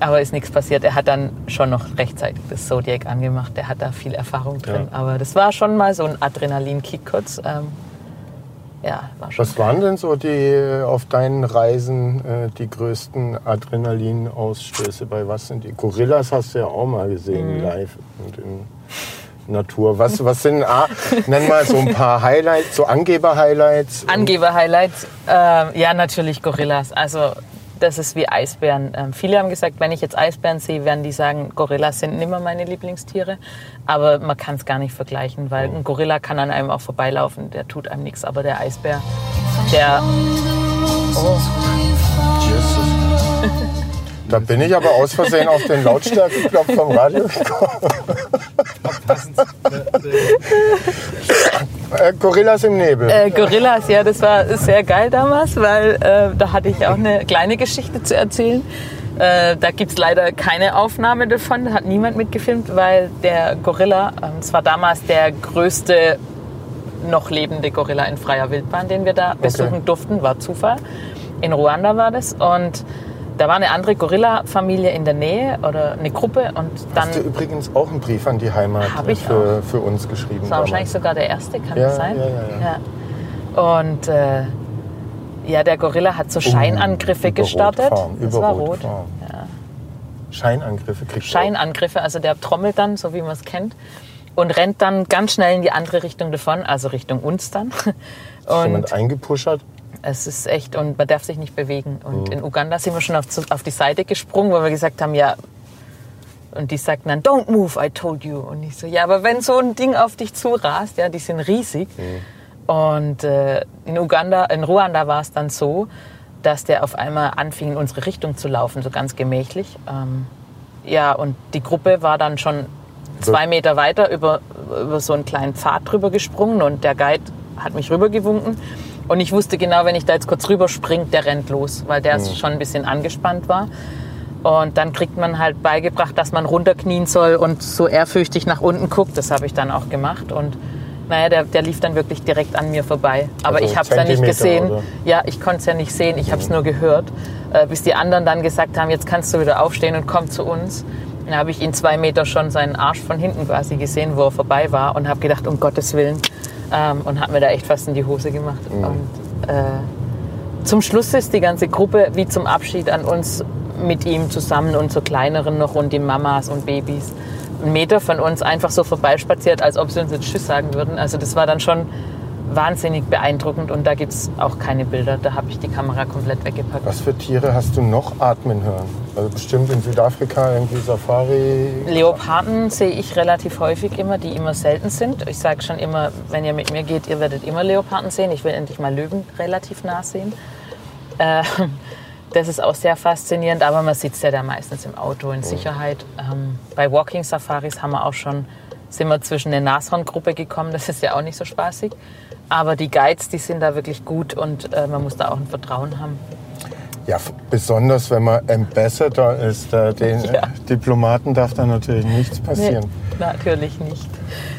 Aber ist nichts passiert. Er hat dann schon noch rechtzeitig das Zodiac angemacht. Der hat da viel Erfahrung drin. Aber das war schon mal so ein Adrenalin-Kick kurz. Ähm, ja, war schon. Was waren denn so die äh, auf deinen Reisen äh, die größten Adrenalin-Ausstöße? Bei was sind die? Gorillas hast du ja auch mal gesehen Mhm. live und in Natur. Was, was sind, ah, nenn mal so ein paar Highlights, so Angeber-Highlights. Angeber-Highlights, ähm, ja natürlich Gorillas. Also das ist wie Eisbären. Ähm, viele haben gesagt, wenn ich jetzt Eisbären sehe, werden die sagen, Gorillas sind nimmer meine Lieblingstiere. Aber man kann es gar nicht vergleichen, weil ein Gorilla kann an einem auch vorbeilaufen, der tut einem nichts. Aber der Eisbär, der... Oh, Jesus. Da bin ich aber aus Versehen auf den Lautstärkeknopf vom Radio gekommen. [laughs] Äh, Gorillas im Nebel. Äh, Gorillas, ja, das war sehr geil damals, weil äh, da hatte ich auch eine kleine Geschichte zu erzählen. Äh, da gibt es leider keine Aufnahme davon, da hat niemand mitgefilmt, weil der Gorilla, es war damals der größte noch lebende Gorilla in freier Wildbahn, den wir da besuchen durften, war Zufall. In Ruanda war das und da war eine andere Gorilla-Familie in der Nähe oder eine Gruppe und dann Hast du übrigens auch einen Brief an die Heimat für, für uns geschrieben? Das war wahrscheinlich sogar der erste, kann Ja, das sein? ja, ja, ja. Und äh, ja, der Gorilla hat so Scheinangriffe über gestartet. Rot fahren, das war Rot. Ja. Scheinangriffe kriegt Scheinangriffe, also der trommelt dann, so wie man es kennt, und rennt dann ganz schnell in die andere Richtung davon, also Richtung uns dann. auch. Ist Und jemand eingepuschert? Es ist echt, und man darf sich nicht bewegen. Mhm. Und in Uganda sind wir schon auf, auf die Seite gesprungen, weil wir gesagt haben, ja, und die sagten dann, don't move, I told you. Und ich so, ja, aber wenn so ein Ding auf dich zurast, ja, die sind riesig. Mhm. Und äh, in Uganda, in Ruanda war es dann so, dass der auf einmal anfing, in unsere Richtung zu laufen, so ganz gemächlich. Ähm, ja, und die Gruppe war dann schon zwei Meter weiter über, über so einen kleinen Pfad drüber gesprungen und der Guide hat mich rübergewunken. Und ich wusste genau, wenn ich da jetzt kurz rüberspringe, der rennt los, weil der schon ein bisschen angespannt war. Und dann kriegt man halt beigebracht, dass man runterknien soll und so ehrfürchtig nach unten guckt. Das habe ich dann auch gemacht. Und naja, der, der lief dann wirklich direkt an mir vorbei. Aber Also ich habe es ja nicht gesehen. oder? Ja, ich konnte es ja nicht sehen. Ich habe es nur gehört. Äh, bis die anderen dann gesagt haben, jetzt kannst du wieder aufstehen und komm zu uns. Dann habe ich ihn zwei Meter schon seinen Arsch von hinten quasi gesehen, wo er vorbei war. Und habe gedacht, um Gottes Willen. Ähm, und habe mir da echt fast in die Hose gemacht. Und äh, zum Schluss ist die ganze Gruppe wie zum Abschied an uns mit ihm zusammen und so kleineren noch und die Mamas und Babys einen Meter von uns einfach so vorbeispaziert, als ob sie uns jetzt Tschüss sagen würden. Also das war dann schon wahnsinnig beeindruckend und da gibt es auch keine Bilder. Da habe ich die Kamera komplett weggepackt. Was für Tiere hast du noch atmen hören? Also bestimmt in Südafrika irgendwie Safari. Leoparden sehe ich relativ häufig immer, die immer selten sind. Ich sage schon immer, wenn ihr mit mir geht, ihr werdet immer Leoparden sehen. Ich will endlich mal Löwen relativ nah sehen. Äh, [laughs] das ist auch sehr faszinierend, aber man sitzt ja da meistens im Auto in Sicherheit. Ähm, bei Walking Safaris haben wir auch schon, sind wir zwischen eine Nashorngruppe gekommen, das ist ja auch nicht so spaßig. Aber die Guides, die sind da wirklich gut und äh, man muss da auch ein Vertrauen haben. Ja, besonders wenn man Ambassador ist. Da [laughs] den Ja. äh, Diplomaten darf da natürlich nichts passieren. Nee, natürlich nicht.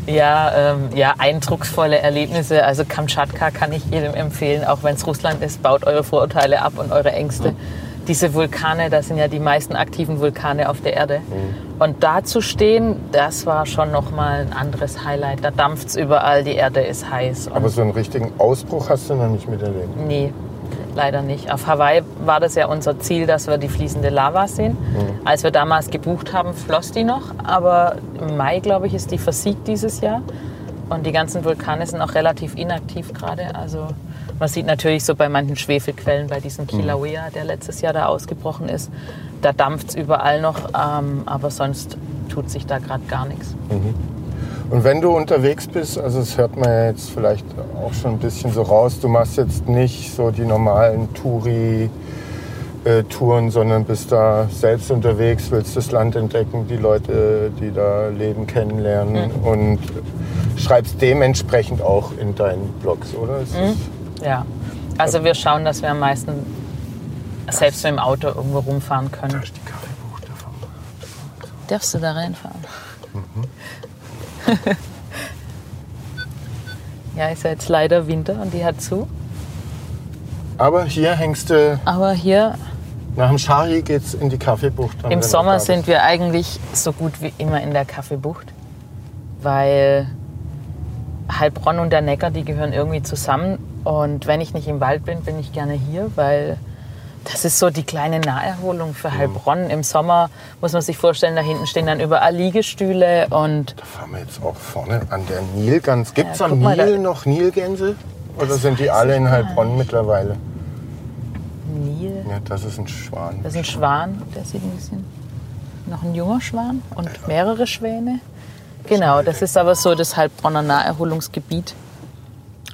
Ja, ähm, ja, eindrucksvolle Erlebnisse. Also Kamtschatka kann ich jedem empfehlen, auch wenn es Russland ist. Baut eure Vorurteile ab und eure Ängste. Diese Vulkane, das sind ja die meisten aktiven Vulkane auf der Erde. Und da zu stehen, das war schon nochmal ein anderes Highlight. Da dampft's überall, die Erde ist heiß. Aber so einen richtigen Ausbruch hast du noch nicht miterlebt. nee, leider nicht. Auf Hawaii war das ja unser Ziel, dass wir die fließende Lava sehen. Als wir damals gebucht haben, floss die noch, aber im Mai, glaube ich, ist die versiegt dieses Jahr. Und die ganzen Vulkane sind auch relativ inaktiv gerade. Also man sieht natürlich so bei manchen Schwefelquellen, bei diesem Kilauea, der letztes Jahr da ausgebrochen ist, da dampft es überall noch, ähm, aber sonst tut sich da gerade gar nichts. Und wenn du unterwegs bist, also das hört man ja jetzt vielleicht auch schon ein bisschen so raus, du machst jetzt nicht so die normalen Touri-Touren, sondern bist da selbst unterwegs, willst das Land entdecken, die Leute, die da leben, kennenlernen und schreibst dementsprechend auch in deinen Blogs, oder? Das- Ja, also wir schauen, dass wir am meisten selbst mit dem Auto irgendwo rumfahren können. Da ist die Kaffeebucht davon. Darfst du da reinfahren? ja, ist ja jetzt leider Winter und die hat zu. Aber hier hängst du, Aber hier nach dem Shari geht's in die Kaffeebucht. im Sommer sind wir eigentlich so gut wie immer in der Kaffeebucht, weil Heilbronn und der Neckar, die gehören irgendwie zusammen. Und wenn ich nicht im Wald bin, bin ich gerne hier, weil das ist so die kleine Naherholung für Heilbronn. Im Sommer muss man sich vorstellen, da hinten stehen dann überall Liegestühle und Da fahren wir jetzt auch vorne an der Nilgans. Gibt es Ja, am Nil da- noch Nilgänse? Oder sind die alle in Heilbronn mittlerweile? Nil. Ja, das ist ein Schwan. Das ist ein Schwan, der sieht ein bisschen. Noch ein junger Schwan und mehrere Schwäne. Genau, das ist aber so das Heilbronner Naherholungsgebiet.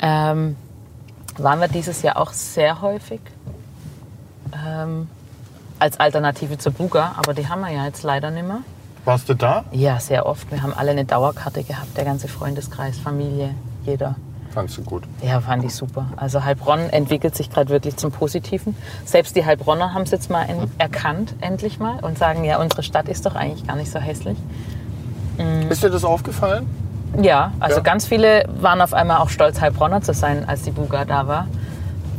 Ähm, waren wir dieses Jahr auch sehr häufig ähm, als Alternative zur Buga, aber die haben wir ja jetzt leider nicht mehr. Warst du da? Ja, sehr oft. Wir haben alle eine Dauerkarte gehabt, der ganze Freundeskreis, Familie, jeder. Fandst du gut. Ja, fand ich super. Also Heilbronn entwickelt sich gerade wirklich zum Positiven. Selbst die Heilbronner haben es jetzt mal in, erkannt, endlich mal, und sagen, ja, unsere Stadt ist doch eigentlich gar nicht so hässlich. Ist dir das aufgefallen? Ja, also Ja. ganz viele waren auf einmal auch stolz, Heilbronner zu sein, als die Buga da war,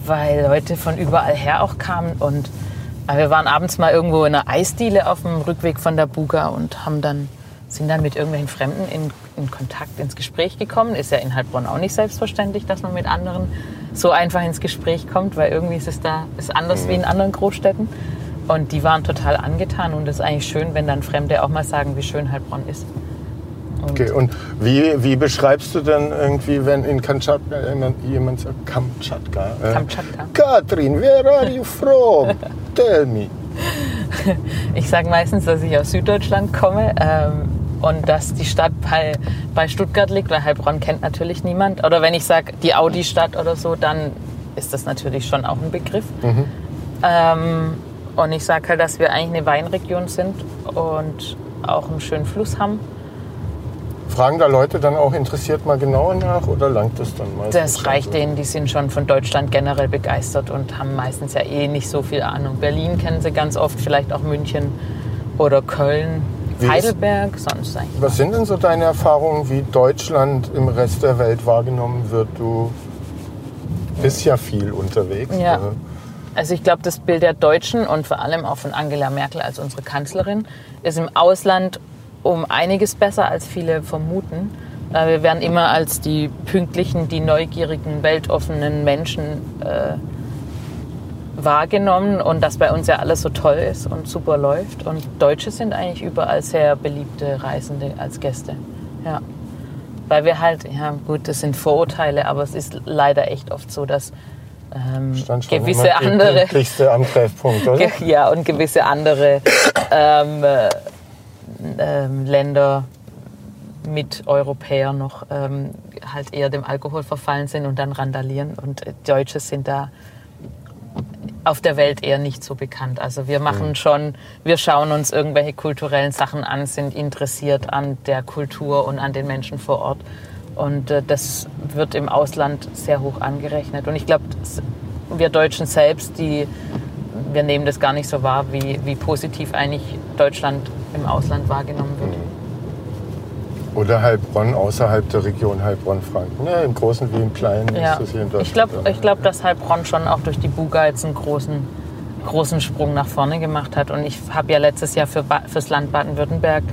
weil Leute von überall her auch kamen und äh, wir waren abends mal irgendwo in einer Eisdiele auf dem Rückweg von der Buga und haben dann sind dann mit irgendwelchen Fremden in, in Kontakt, ins Gespräch gekommen. Ist ja in Heilbronn auch nicht selbstverständlich, dass man mit anderen so einfach ins Gespräch kommt, weil irgendwie ist es da ist anders wie in anderen Großstädten. Und die waren total angetan und es ist eigentlich schön, wenn dann Fremde auch mal sagen, wie schön Heilbronn ist. Okay, und wie, wie beschreibst du denn irgendwie, wenn in Kamtschatka jemand, sagt Kamtschatka? Äh, Kamtschatka. Katrin, where are you from? [laughs] Tell me. Ich sage meistens, dass ich aus Süddeutschland komme ähm, und dass die Stadt bei, bei Stuttgart liegt, weil Heilbronn kennt natürlich niemand. Oder wenn ich sage die Audi-Stadt oder so, dann ist das natürlich schon auch ein Begriff. Ähm, und ich sage halt, dass wir eigentlich eine Weinregion sind und auch einen schönen Fluss haben. Fragen da Leute dann auch interessiert mal genauer nach oder langt das dann meistens? Das reicht denen, die sind schon von Deutschland generell begeistert und haben meistens ja eh nicht so viel Ahnung. Berlin kennen sie ganz oft, vielleicht auch München oder Köln, Wie ist- Heidelberg, sonst eigentlich. Was sind denn so deine Erfahrungen, wie Deutschland im Rest der Welt wahrgenommen wird? Du bist ja viel unterwegs. Ja. äh, Also ich glaube, das Bild der Deutschen und vor allem auch von Angela Merkel als unsere Kanzlerin ist im Ausland um einiges besser, als viele vermuten. Äh, Wir werden immer als die pünktlichen, die neugierigen, weltoffenen Menschen äh, wahrgenommen und dass bei uns ja alles so toll ist und super läuft. Und Deutsche sind eigentlich überall sehr beliebte Reisende als Gäste. Ja. Weil wir halt, ja gut, das sind Vorurteile, aber es ist leider echt oft so, dass ähm, gewisse die andere pünktlichste am Treffpunkt, oder? [laughs] Ja, und gewisse andere ähm, äh, ähm, Länder mit Europäer noch ähm, halt eher dem Alkohol verfallen sind und dann randalieren. Und äh, Deutsche sind da auf der Welt eher nicht so bekannt. Also wir machen schon, wir schauen uns irgendwelche kulturellen Sachen an, sind interessiert an der Kultur und an den Menschen vor Ort. Und äh, das wird im Ausland sehr hoch angerechnet. Und ich glaube, wir Deutschen selbst, die, wir nehmen das gar nicht so wahr, wie, wie positiv eigentlich Deutschland im Ausland wahrgenommen wird. Oder Heilbronn außerhalb der Region Heilbronn-Franken. Ja, Im Großen wie im Kleinen Ja. ist das hier in Deutschland. Ich glaube, ich glaub, dass Heilbronn schon auch durch die Buga jetzt einen großen, großen Sprung nach vorne gemacht hat. Und ich habe ja letztes Jahr für, Ba- fürs Land Baden-Württemberg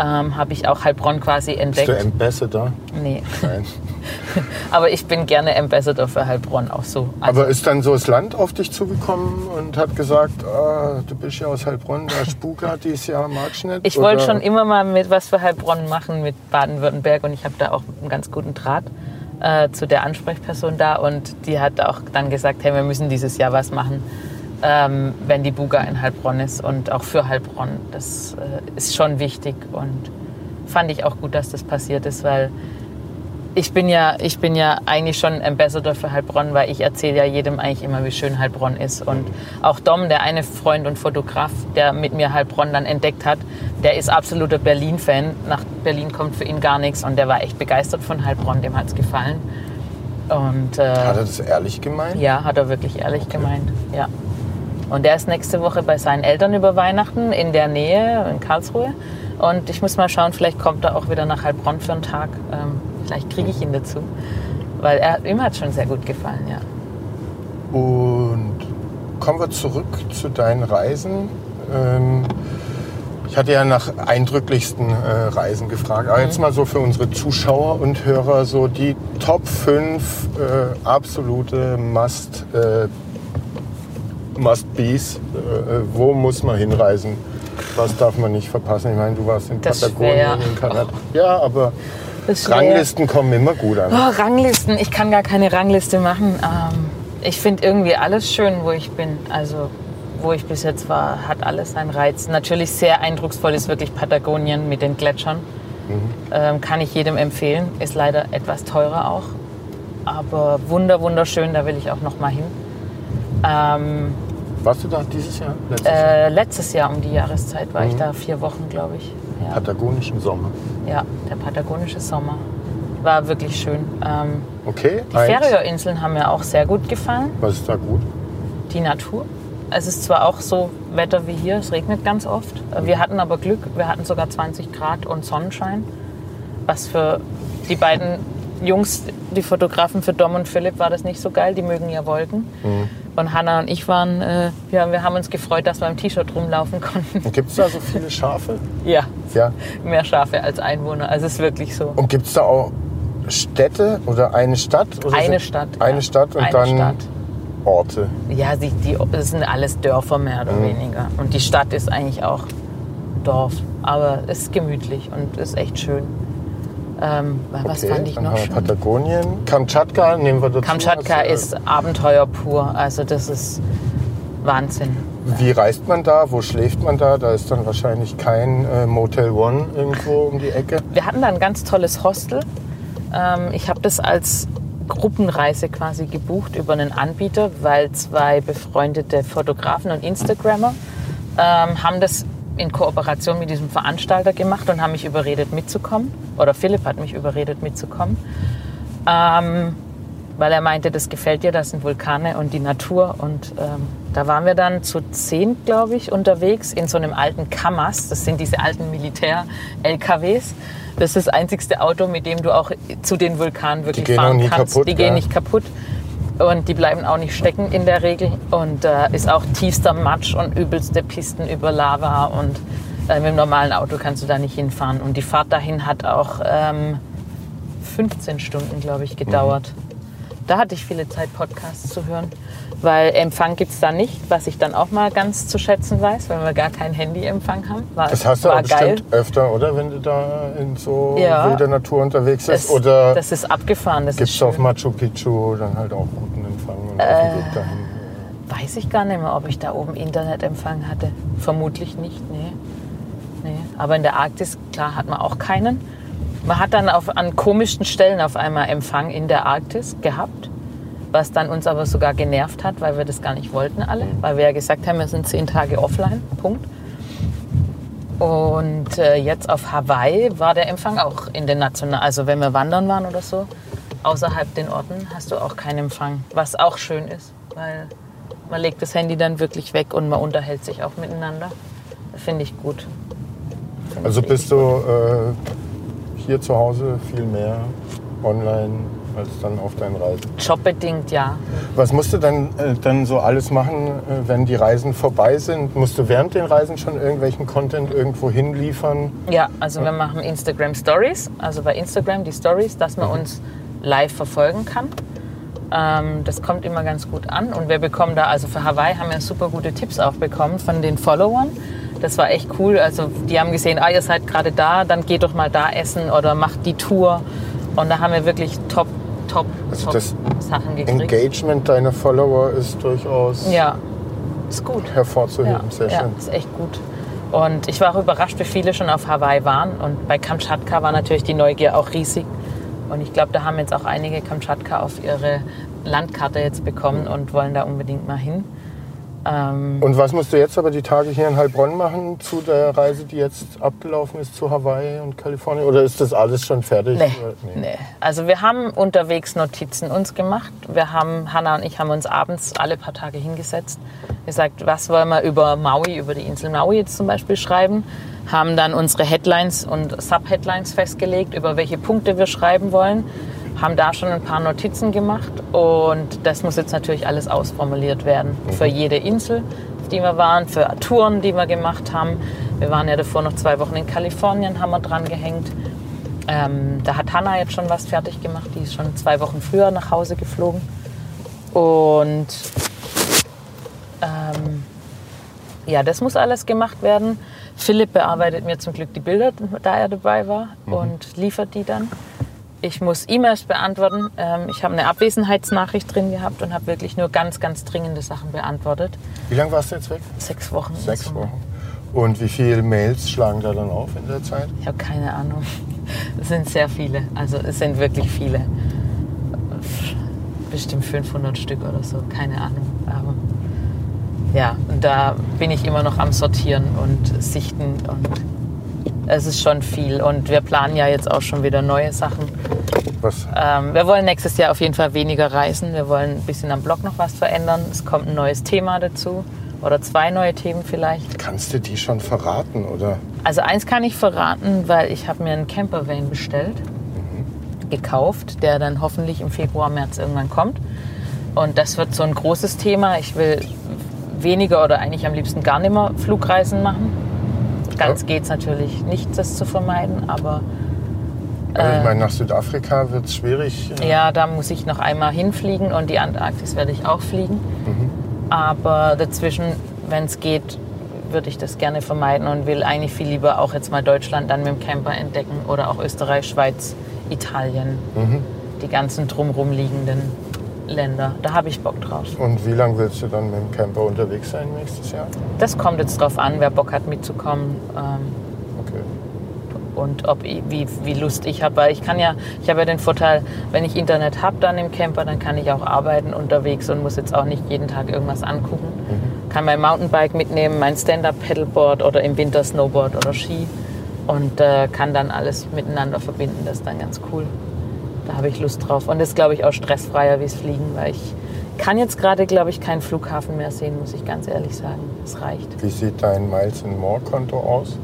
ähm, habe ich auch Heilbronn quasi Bist entdeckt. du Ambassador? nee, Nein. [laughs] aber ich bin gerne Ambassador für Heilbronn auch so. Also, Aber ist dann so das Land auf dich zugekommen und hat gesagt, ah, du bist ja aus Heilbronn, der Spuk hat [laughs] dieses Jahr magst du nicht? ich wollte schon immer mal mit was für Heilbronn machen mit Baden-Württemberg und ich habe da auch einen ganz guten Draht äh, zu der Ansprechperson da und die hat auch dann gesagt, hey, wir müssen dieses Jahr was machen, ähm, wenn die Buga in Heilbronn ist und auch für Heilbronn. Das äh, ist schon wichtig und fand ich auch gut, dass das passiert ist, weil ich bin ja, ich bin ja eigentlich schon Ambassador für Heilbronn, weil ich erzähle ja jedem eigentlich immer, wie schön Heilbronn ist. Und auch Dom, der eine Freund und Fotograf, der mit mir Heilbronn dann entdeckt hat, der ist absoluter Berlin-Fan. Nach Berlin kommt für ihn gar nichts und der war echt begeistert von Heilbronn, dem hat es gefallen. Und äh, Hat er das ehrlich gemeint? ja, hat er wirklich ehrlich gemeint. Ja. Und der ist nächste Woche bei seinen Eltern über Weihnachten in der Nähe, in Karlsruhe. Und ich muss mal schauen, vielleicht kommt er auch wieder nach Heilbronn für einen Tag. Ähm, vielleicht kriege ich ihn dazu. Weil er, ihm hat schon sehr gut gefallen, ja. Und kommen wir zurück zu deinen Reisen. Ähm, ich hatte ja nach eindrücklichsten äh, Reisen gefragt. Aber jetzt mal so für unsere Zuschauer und Hörer so die Top 5 äh, absolute Must, Must-Bees. Äh, wo muss man hinreisen? Was darf man nicht verpassen? Ich meine, du warst in Das Patagonien, in Kanada. Ja, aber. Ranglisten kommen immer gut an. Oh, Ranglisten, ich kann gar keine Rangliste machen. Ähm, ich finde irgendwie alles schön, wo ich bin. Also wo ich bis jetzt war, hat alles seinen Reiz. Natürlich sehr eindrucksvoll ist wirklich Patagonien mit den Gletschern. Ähm, kann ich jedem empfehlen. Ist leider etwas teurer auch. Aber wunder, wunderschön, da will ich auch noch mal hin. Ähm, Warst du da dieses Jahr? Letztes Jahr? äh, letztes Jahr um die Jahreszeit war ich da vier Wochen, glaube ich. Ja. Patagonischen Sommer. ja, der patagonische Sommer. War wirklich schön. Ähm, Okay. die. Färöerinseln haben mir auch sehr gut gefallen. Was ist da gut? Die Natur. Es ist zwar auch so Wetter wie hier, es regnet ganz oft. Wir hatten aber Glück, wir hatten sogar 20 Grad und Sonnenschein. Was für die beiden Jungs, die Fotografen für Dom und Philipp, war das nicht so geil. Die mögen ja Wolken. Und Hanna und ich waren, äh, ja, wir haben uns gefreut, dass wir im T-Shirt rumlaufen konnten. Gibt es da so viele Schafe? ja, Ja. mehr Schafe als Einwohner. Also es ist wirklich so. Und gibt es da auch Städte oder eine Stadt? Oder Eine Stadt. Eine ja. Stadt und Eine dann Stadt. Orte. Ja, die, die, das sind alles Dörfer mehr oder weniger. Und die Stadt ist eigentlich auch Dorf. Aber es ist gemütlich und ist echt schön. Ähm, was Okay, fand ich noch schön? Kamtschatka. Kamtschatka nehmen wir dazu. Kamtschatka Also, ist Abenteuer pur. Also das ist Wahnsinn. Wie reist man da? Wo schläft man da? Da ist dann wahrscheinlich kein äh, Motel One irgendwo um die Ecke. Wir hatten da ein ganz tolles Hostel. Ähm, ich habe das als Gruppenreise quasi gebucht über einen Anbieter, weil zwei befreundete Fotografen und Instagrammer ähm, haben das in Kooperation mit diesem Veranstalter gemacht und haben mich überredet mitzukommen. Oder Philipp hat mich überredet mitzukommen. Ähm, weil er meinte, das gefällt dir, das sind Vulkane und die Natur. Und ähm, da waren wir dann zu zehn, glaube ich, unterwegs in so einem alten Kamaz. Das sind diese alten Militär-LKWs. Das ist das einzigste Auto, mit dem du auch zu den Vulkanen wirklich fahren kannst. kaputt, die gehen nicht kaputt. Und die bleiben auch nicht stecken in der Regel. Und äh, ist auch tiefster Matsch und übelste Pisten über Lava. Und äh, mit dem normalen Auto kannst du da nicht hinfahren. Und die Fahrt dahin hat auch ähm, 15 Stunden, glaube ich, gedauert. Da hatte ich viele Zeit, Podcasts zu hören, weil Empfang gibt es da nicht, was ich dann auch mal ganz zu schätzen weiß, wenn wir gar keinen Handyempfang haben. War, Das hast du aber bestimmt öfter, oder? Wenn du da in so Ja. wilder Natur unterwegs bist. Das, oder das ist abgefahren. Das gibt es auf. Äh, Machu Picchu dann halt auch guten Empfang und auf dem Weg dahin? Weiß ich gar nicht mehr, ob ich da oben Internetempfang hatte. Vermutlich nicht, nee. nee. Aber in der Arktis, klar, hat man auch keinen. Man hat dann auf, an komischsten Stellen auf einmal Empfang in der Arktis gehabt, was dann uns aber sogar genervt hat, weil wir das gar nicht wollten alle, weil wir ja gesagt haben, wir sind zehn Tage offline, Punkt. Und äh, jetzt auf Hawaii war der Empfang auch in den nationalen, also wenn wir wandern waren oder so, außerhalb den Orten hast du auch keinen Empfang, was auch schön ist, weil man legt das Handy dann wirklich weg und man unterhält sich auch miteinander. Finde ich gut. Find Also bist du äh, hier zu Hause viel mehr online als dann auf deinen Reisen. Jobbedingt ja. Was musst du dann, äh, dann so alles machen, äh, wenn die Reisen vorbei sind? Musst du während den Reisen schon irgendwelchen Content irgendwo hinliefern? Ja, also wir machen Instagram Stories, also bei Instagram die Stories, dass man uns live verfolgen kann. Ähm, das kommt immer ganz gut an und wir bekommen da, also für Hawaii haben wir super gute Tipps auch bekommen von den Followern. Das war echt cool. Also die haben gesehen, ah, ihr seid gerade da, dann geht doch mal da essen oder macht die Tour. Und da haben wir wirklich top, top, Also top das Sachen gekriegt. Engagement deiner Follower ist durchaus Ja, ist gut. hervorzuheben. Ja, Sehr ja, schön. ist echt gut. Und ich war auch überrascht, wie viele schon auf Hawaii waren. Und bei Kamtschatka war natürlich die Neugier auch riesig. Und ich glaube, da haben jetzt auch einige Kamtschatka auf ihre Landkarte jetzt bekommen und wollen da unbedingt mal hin. Ähm, Und was musst du jetzt aber die Tage hier in Heilbronn machen zu der Reise, die jetzt abgelaufen ist zu Hawaii und Kalifornien? Oder ist das alles schon fertig? Nee, Oder- nee. Also wir haben unterwegs Notizen uns gemacht. Wir haben, Hanna und ich haben uns abends alle paar Tage hingesetzt, gesagt, was wollen wir über Maui, über die Insel Maui jetzt zum Beispiel schreiben, haben dann unsere Headlines und Subheadlines festgelegt, über welche Punkte wir schreiben wollen, haben da schon ein paar Notizen gemacht und das muss jetzt natürlich alles ausformuliert werden für jede Insel, auf die wir waren, für Touren, die wir gemacht haben. Wir waren ja davor noch zwei Wochen in Kalifornien, haben wir dran gehängt. Ähm, da hat Hanna jetzt schon was fertig gemacht. Die ist schon zwei Wochen früher nach Hause geflogen. Und ähm, ja, das muss alles gemacht werden. Philipp bearbeitet mir zum Glück die Bilder, da er dabei war, und liefert die dann. Ich muss E-Mails beantworten. Ähm, ich habe eine Abwesenheitsnachricht drin gehabt und habe wirklich nur ganz, ganz dringende Sachen beantwortet. Wie lange warst du jetzt weg? Sechs Wochen. Sechs. Wochen. Und wie viele Mails schlagen da dann auf in der Zeit? Ich habe keine Ahnung. Es sind sehr viele. Also es sind wirklich viele. Bestimmt 500 Stück oder so. Keine Ahnung. Aber ja, und da bin ich immer noch am Sortieren und Sichten und es ist schon viel. Und wir planen ja jetzt auch schon wieder neue Sachen. Was? Ähm, wir wollen nächstes Jahr auf jeden Fall weniger reisen. Wir wollen ein bisschen am Blog noch was verändern. Es kommt ein neues Thema dazu. Oder zwei neue Themen vielleicht. Kannst du die schon verraten? Oder? Also eins kann ich verraten, weil ich habe mir einen Campervan bestellt, gekauft, der dann hoffentlich im Februar, März irgendwann kommt. Und das wird so ein großes Thema. Ich will weniger oder eigentlich am liebsten gar nicht mehr Flugreisen machen. Ganz Ja. geht es natürlich nicht, das zu vermeiden, aber Also ich meine, nach Südafrika wird es schwierig. äh, ja, da muss ich noch einmal hinfliegen und die Antarktis werde ich auch fliegen. Aber dazwischen, wenn es geht, würde ich das gerne vermeiden und will eigentlich viel lieber auch jetzt mal Deutschland dann mit dem Camper entdecken oder auch Österreich, Schweiz, Italien, die ganzen drumrum liegenden Länder. Da habe ich Bock drauf. Und wie lange willst du dann mit dem Camper unterwegs sein nächstes Jahr? Das kommt jetzt drauf an, wer Bock hat mitzukommen. Ähm, Okay. und ob ich, wie, wie Lust ich habe. Weil ich kann ja, ich habe ja den Vorteil, wenn ich Internet habe dann im Camper, dann kann ich auch arbeiten unterwegs und muss jetzt auch nicht jeden Tag irgendwas angucken. Kann mein Mountainbike mitnehmen, mein Stand-Up-Pedalboard oder im Winter Snowboard oder Ski und äh, kann dann alles miteinander verbinden. Das ist dann ganz cool. Da habe ich Lust drauf. Und das ist, glaube ich, auch stressfreier wie es Fliegen, weil ich kann jetzt gerade, glaube ich, keinen Flughafen mehr sehen, muss ich ganz ehrlich sagen. Es reicht. Wie sieht dein Miles and More Konto aus?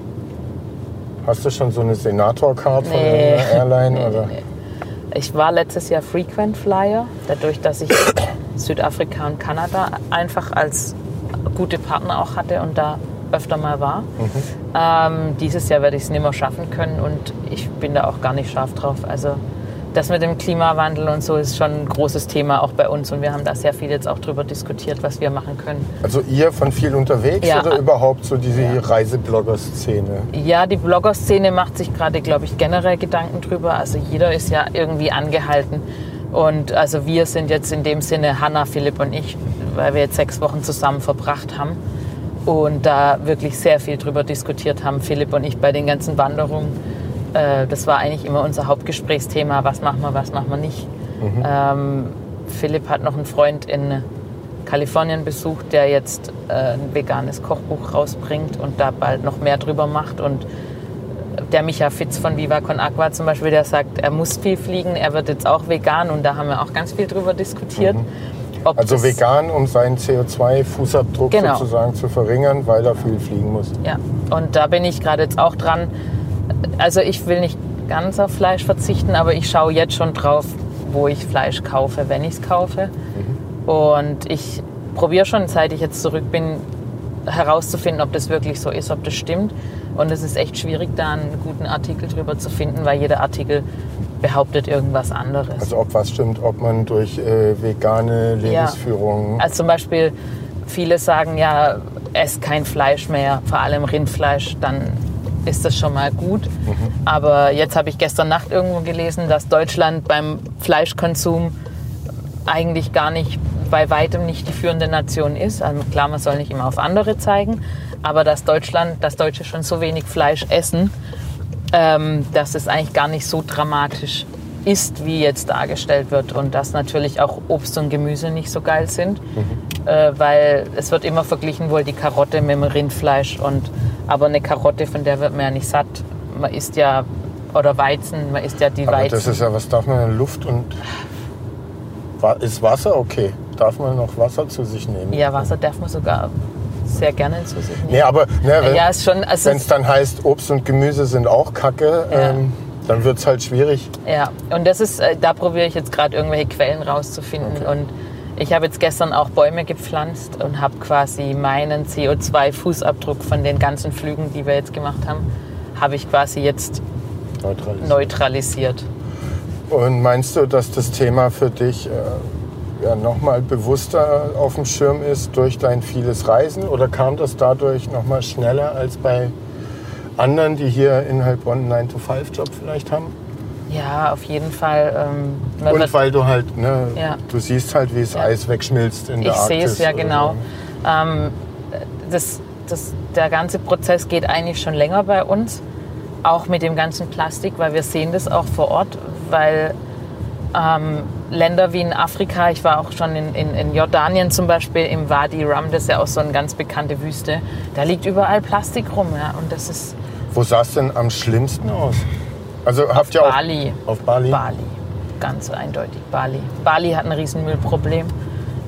Hast du schon so eine Senator-Card von Nee. einer Airline? [laughs] Nee, oder? nee. Ich war letztes Jahr Frequent Flyer, dadurch, dass ich [coughs] Südafrika und Kanada einfach als gute Partner auch hatte und da öfter mal war. Ähm, dieses Jahr werde ich es nicht mehr schaffen können und ich bin da auch gar nicht scharf drauf. Also das mit dem Klimawandel und so ist schon ein großes Thema auch bei uns und wir haben da sehr viel jetzt auch drüber diskutiert, was wir machen können. Also ihr von viel unterwegs Ja. oder überhaupt so diese Reiseblogger-Szene? Ja, die Blogger-Szene macht sich gerade, glaube ich, generell Gedanken drüber. Also jeder ist ja irgendwie angehalten. Und also wir sind jetzt in dem Sinne Hanna, Philipp und ich, weil wir jetzt sechs Wochen zusammen verbracht haben und da wirklich sehr viel drüber diskutiert haben, Philipp und ich bei den ganzen Wanderungen. Äh, das war eigentlich immer unser Hauptgesprächsthema, was machen wir, was machen wir nicht. Ähm, Philipp hat noch einen Freund in Kalifornien besucht, der jetzt äh, ein veganes Kochbuch rausbringt und da bald noch mehr drüber macht. Und der Micha Fitz von Viva Con Aqua zum Beispiel, der sagt, er muss viel fliegen, er wird jetzt auch vegan und da haben wir auch ganz viel drüber diskutiert. Ob Also vegan, um seinen CO2-Fußabdruck Genau. sozusagen zu verringern, weil er viel fliegen muss. Ja, und da bin ich gerade jetzt auch dran. Also ich will nicht ganz auf Fleisch verzichten, aber ich schaue jetzt schon drauf, wo ich Fleisch kaufe, wenn ich es kaufe. Und ich probiere schon, seit ich jetzt zurück bin, herauszufinden, ob das wirklich so ist, ob das stimmt. Und es ist echt schwierig, da einen guten Artikel drüber zu finden, weil jeder Artikel behauptet irgendwas anderes. Also ob was stimmt, ob man durch äh, vegane Lebensführung... Also zum Beispiel, viele sagen ja, ess kein Fleisch mehr, vor allem Rindfleisch, dann ist das schon mal gut. Aber jetzt habe ich gestern Nacht irgendwo gelesen, dass Deutschland beim Fleischkonsum eigentlich gar nicht bei weitem nicht die führende Nation ist. Also klar, man soll nicht immer auf andere zeigen, aber dass Deutschland, dass Deutsche schon so wenig Fleisch essen, ähm, dass es eigentlich gar nicht so dramatisch ist, wie jetzt dargestellt wird. Und dass natürlich auch Obst und Gemüse nicht so geil sind, äh, weil es wird immer verglichen wohl die Karotte mit dem Rindfleisch. Und, aber eine Karotte, von der wird man ja nicht satt. Man isst ja, oder Weizen, man isst ja die Aber Weizen. das ist ja, was darf man? Luft und... Ist Wasser okay? Darf man noch Wasser zu sich nehmen? ja, Wasser darf man sogar sehr gerne zu sich nehmen. Nee, aber ne, wenn ja, ist schon, also es dann heißt, Obst und Gemüse sind auch Kacke, Ja. ähm, dann wird es halt schwierig. Ja, und das ist, äh, da probiere ich jetzt gerade irgendwelche Quellen rauszufinden. Und ich habe jetzt gestern auch Bäume gepflanzt und habe quasi meinen CO2-Fußabdruck von den ganzen Flügen, die wir jetzt gemacht haben, habe ich quasi jetzt Neutralisiert. neutralisiert. Und meinst du, dass das Thema für dich äh, ja, nochmal bewusster auf dem Schirm ist durch dein vieles Reisen? Oder kam das dadurch nochmal schneller als bei anderen, die hier in Heilbronn einen 9-to-5-Job vielleicht haben? Ja, auf jeden Fall. Ähm, Und weil du halt, ne, Ja. du siehst halt, wie es Ja. Eis wegschmilzt in der ich Arktis. sehe es ja genau. so. Ähm, das, das, der ganze Prozess geht eigentlich schon länger bei uns, auch mit dem ganzen Plastik, weil wir sehen das auch vor Ort, weil ähm, Länder wie in Afrika, ich war auch schon in, in, in Jordanien zum Beispiel, im Wadi Rum, das ist ja auch so eine ganz bekannte Wüste, da liegt überall Plastik rum. Ja, und das ist Wo sah es denn am schlimmsten aus? Also habt ihr Bali. Auf, auf Bali? Bali, ganz eindeutig Bali. Bali hat ein Riesenmüllproblem.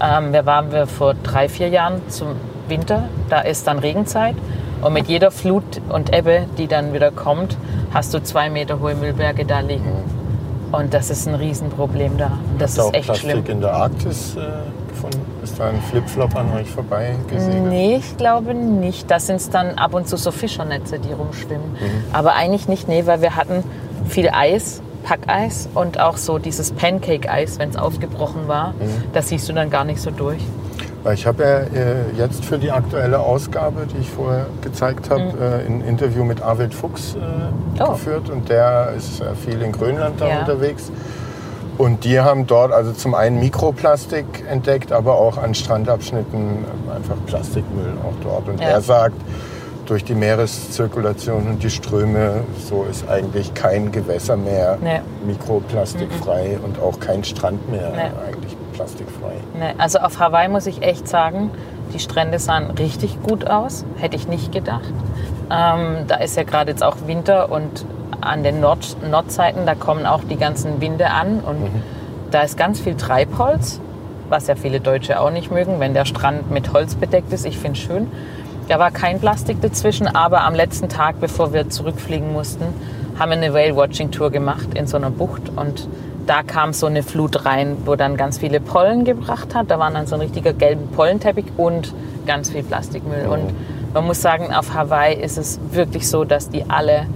Ähm, wir waren wir vor drei, vier Jahren zum Winter, da ist dann Regenzeit. Und mit jeder Flut und Ebbe, die dann wieder kommt, hast du zwei Meter hohe Müllberge da liegen. Und das ist ein Riesenproblem da. Und das auch ist echt Plastik schlimm. in der Arktis äh, gefunden? Ist da ein Flipflop an euch vorbei gesegelt? Nee, ich glaube nicht. Das sind dann ab und zu so Fischernetze, die rumschwimmen. Aber eigentlich nicht, nee, weil wir hatten viel Eis, Packeis und auch so dieses Pancake-Eis, wenn es aufgebrochen war. Das siehst du dann gar nicht so durch. Weil ich habe ja äh, jetzt für die aktuelle Ausgabe, die ich vorher gezeigt habe, äh, ein Interview mit Arvid Fuchs äh, Mhm. Oh. geführt und der ist äh, viel in Grönland da Ja. unterwegs. Und die haben dort also zum einen Mikroplastik entdeckt, aber auch an Strandabschnitten einfach Plastikmüll auch dort. Und Ja. er sagt, durch die Meereszirkulation und die Ströme, so ist eigentlich kein Gewässer mehr Nee. mikroplastikfrei und auch kein Strand mehr Nee. eigentlich plastikfrei. Ne, also auf Hawaii muss ich echt sagen, die Strände sahen richtig gut aus. Hätte ich nicht gedacht. Ähm, da ist ja gerade jetzt auch Winter und an den Nord Nordseiten, da kommen auch die ganzen Winde an und da ist ganz viel Treibholz, was ja viele Deutsche auch nicht mögen, wenn der Strand mit Holz bedeckt ist. Ich finde es schön. Da war kein Plastik dazwischen, aber am letzten Tag, bevor wir zurückfliegen mussten, haben wir eine Whale-Watching-Tour gemacht in so einer Bucht und da kam so eine Flut rein, wo dann ganz viele Pollen gebracht hat. Da war dann so ein richtiger gelber Pollenteppich und ganz viel Plastikmüll. Und man muss sagen, auf Hawaii ist es wirklich so, dass die alle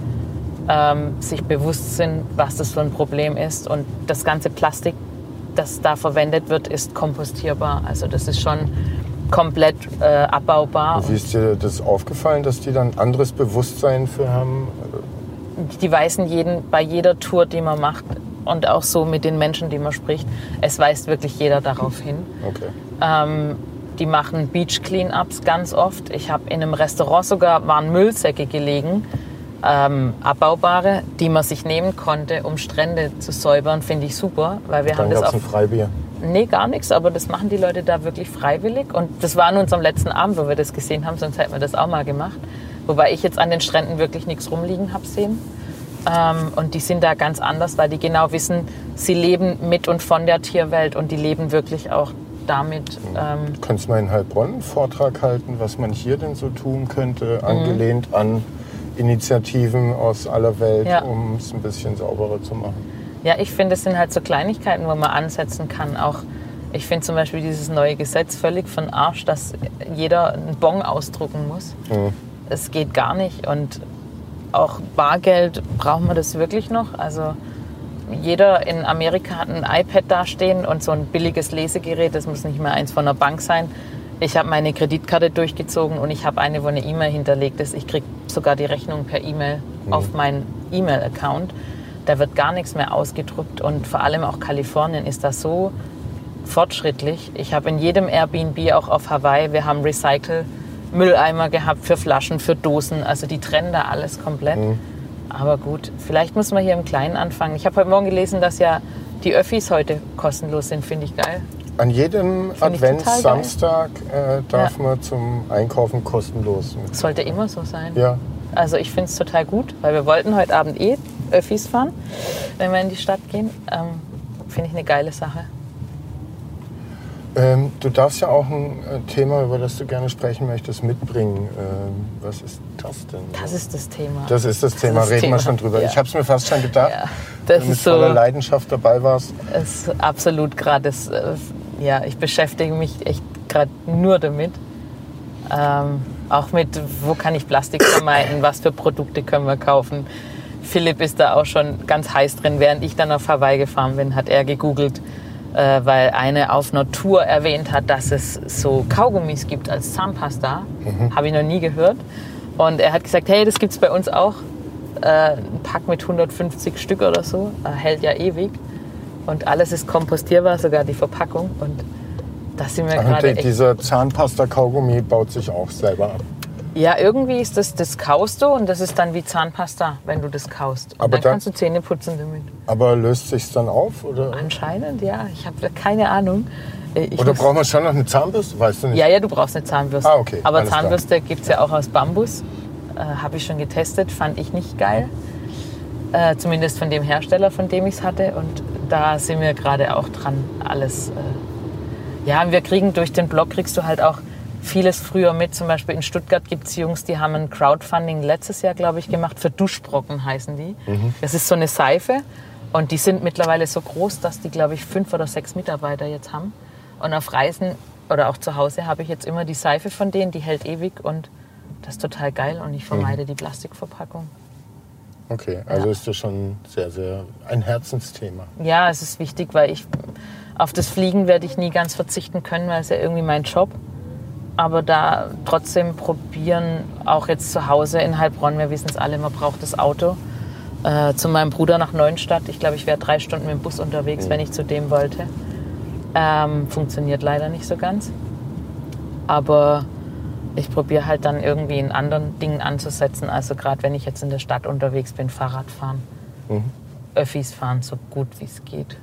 ähm, sich bewusst sind, was das für ein Problem ist. Und das ganze Plastik, das da verwendet wird, ist kompostierbar. Also das ist schon komplett äh, abbaubar. Wie ist dir das aufgefallen, dass die dann anderes Bewusstsein für haben? die weisen jeden bei jeder Tour, die man macht und auch so mit den Menschen, die man spricht, es weist wirklich jeder darauf hin. Okay. Ähm, die machen Beach Cleanups ganz oft. Ich habe in einem Restaurant sogar waren Müllsäcke gelegen, ähm, abbaubare, die man sich nehmen konnte, um Strände zu säubern. Finde ich super, weil wir Dann haben das auf ein Freibier. Nee, gar nichts, aber das machen die Leute da wirklich freiwillig. Und das war an unserem letzten Abend, wo wir das gesehen haben, sonst hätten wir das auch mal gemacht. Wobei ich jetzt an den Stränden wirklich nichts rumliegen habe sehen. Ähm, und die sind da ganz anders, weil die genau wissen, sie leben mit und von der Tierwelt und die leben wirklich auch damit. Ähm, Du könntest mal in Heilbronn einen Vortrag halten, was man hier denn so tun könnte, Mhm. angelehnt an Initiativen aus aller Welt, Ja. um es ein bisschen sauberer zu machen. Ja, ich finde, es sind halt so Kleinigkeiten, wo man ansetzen kann. Auch ich finde zum Beispiel dieses neue Gesetz völlig von Arsch, dass jeder einen Bon ausdrucken muss. Es geht gar nicht. Und auch Bargeld, braucht man das wirklich noch? Also jeder in Amerika hat ein iPad dastehen und so ein billiges Lesegerät, das muss nicht mehr eins von der Bank sein. Ich habe meine Kreditkarte durchgezogen und ich habe eine, wo eine E-Mail hinterlegt ist. Ich kriege sogar die Rechnung per E-Mail auf meinen E-Mail-Account. Da wird gar nichts mehr ausgedruckt und vor allem auch Kalifornien ist da so fortschrittlich. Ich habe in jedem Airbnb, auch auf Hawaii, wir haben Recycle-Mülleimer gehabt für Flaschen, für Dosen. Also die trennen da alles komplett. Aber gut, vielleicht muss man hier im Kleinen anfangen. Ich habe heute Morgen gelesen, dass ja die Öffis heute kostenlos sind. Finde ich geil. An jedem Adventssamstag äh, darf man zum Einkaufen kostenlos. mit. Sollte immer so sein. Ja. Also ich finde es total gut, weil wir wollten heute Abend eh Öffis fahren, wenn wir in die Stadt gehen. Ähm, finde ich eine geile Sache. Ähm, du darfst ja auch ein äh, Thema, über das du gerne sprechen möchtest, mitbringen. Ähm, was ist das denn? Das ist das Thema. Das ist das Thema, ist das reden wir Thema. schon drüber. Ja. Ich habe es mir fast schon gedacht, Ja, das wenn du so- voller Leidenschaft dabei warst. ist absolut gerade das, äh, ja, ich beschäftige mich echt gerade nur damit. Ähm, auch mit, wo kann ich Plastik vermeiden, was für Produkte können wir kaufen. Philipp ist da auch schon ganz heiß drin. Während ich dann auf Hawaii gefahren bin, hat er gegoogelt, äh, weil eine auf einer Tour erwähnt hat, dass es so Kaugummis gibt als Zahnpasta. Habe ich noch nie gehört. Und er hat gesagt, hey, das gibt's bei uns auch. Äh, ein Pack mit 150 Stück oder so, äh, hält ja ewig. Und alles ist kompostierbar, sogar die Verpackung. Und das sind wir gerade dieser Zahnpasta-Kaugummi baut sich auch selber ab. Ja, irgendwie ist das, das kaust du und das ist dann wie Zahnpasta, wenn du das kaust. Und Aber dann dann- kannst du Zähne putzen damit. Aber löst sich dann auf? Oder, Anscheinend, ja. Ich habe keine Ahnung. Äh, Ich oder braucht man schon noch eine Zahnbürste? Weißt du nicht? ja, ja, du brauchst eine Zahnbürste. Ah, okay, Aber alles. Zahnbürste gibt es ja auch aus Bambus. Äh, habe ich schon getestet, fand ich nicht geil. Äh, zumindest von dem Hersteller, von dem ich es hatte. Und da sind wir gerade auch dran, alles. Äh, ja, wir kriegen durch den Blog kriegst du halt auch vieles früher mit. Zum Beispiel in Stuttgart gibt es Jungs, die haben ein Crowdfunding letztes Jahr, glaube ich, gemacht. Für Duschbrocken heißen die. Das ist so eine Seife. Und die sind mittlerweile so groß, dass die, glaube ich, fünf oder sechs Mitarbeiter jetzt haben. Und auf Reisen oder auch zu Hause habe ich jetzt immer die Seife von denen, die hält ewig und das ist total geil und ich vermeide die Plastikverpackung. Okay, also Ja. ist das schon sehr, sehr ein Herzensthema. Ja, es ist wichtig, weil ich auf das Fliegen werde ich nie ganz verzichten können, weil es ja irgendwie mein Job. Aber da trotzdem probieren, auch jetzt zu Hause in Heilbronn, wir wissen es alle, man braucht das Auto. Äh, zu meinem Bruder nach Neuenstadt. Ich glaube, ich wäre drei Stunden mit dem Bus unterwegs, wenn ich zu dem wollte. Ähm, funktioniert leider nicht so ganz. Aber ich probiere halt dann irgendwie in anderen Dingen anzusetzen. Also gerade wenn ich jetzt in der Stadt unterwegs bin, Fahrrad fahren. Öffis fahren, so gut wie es geht.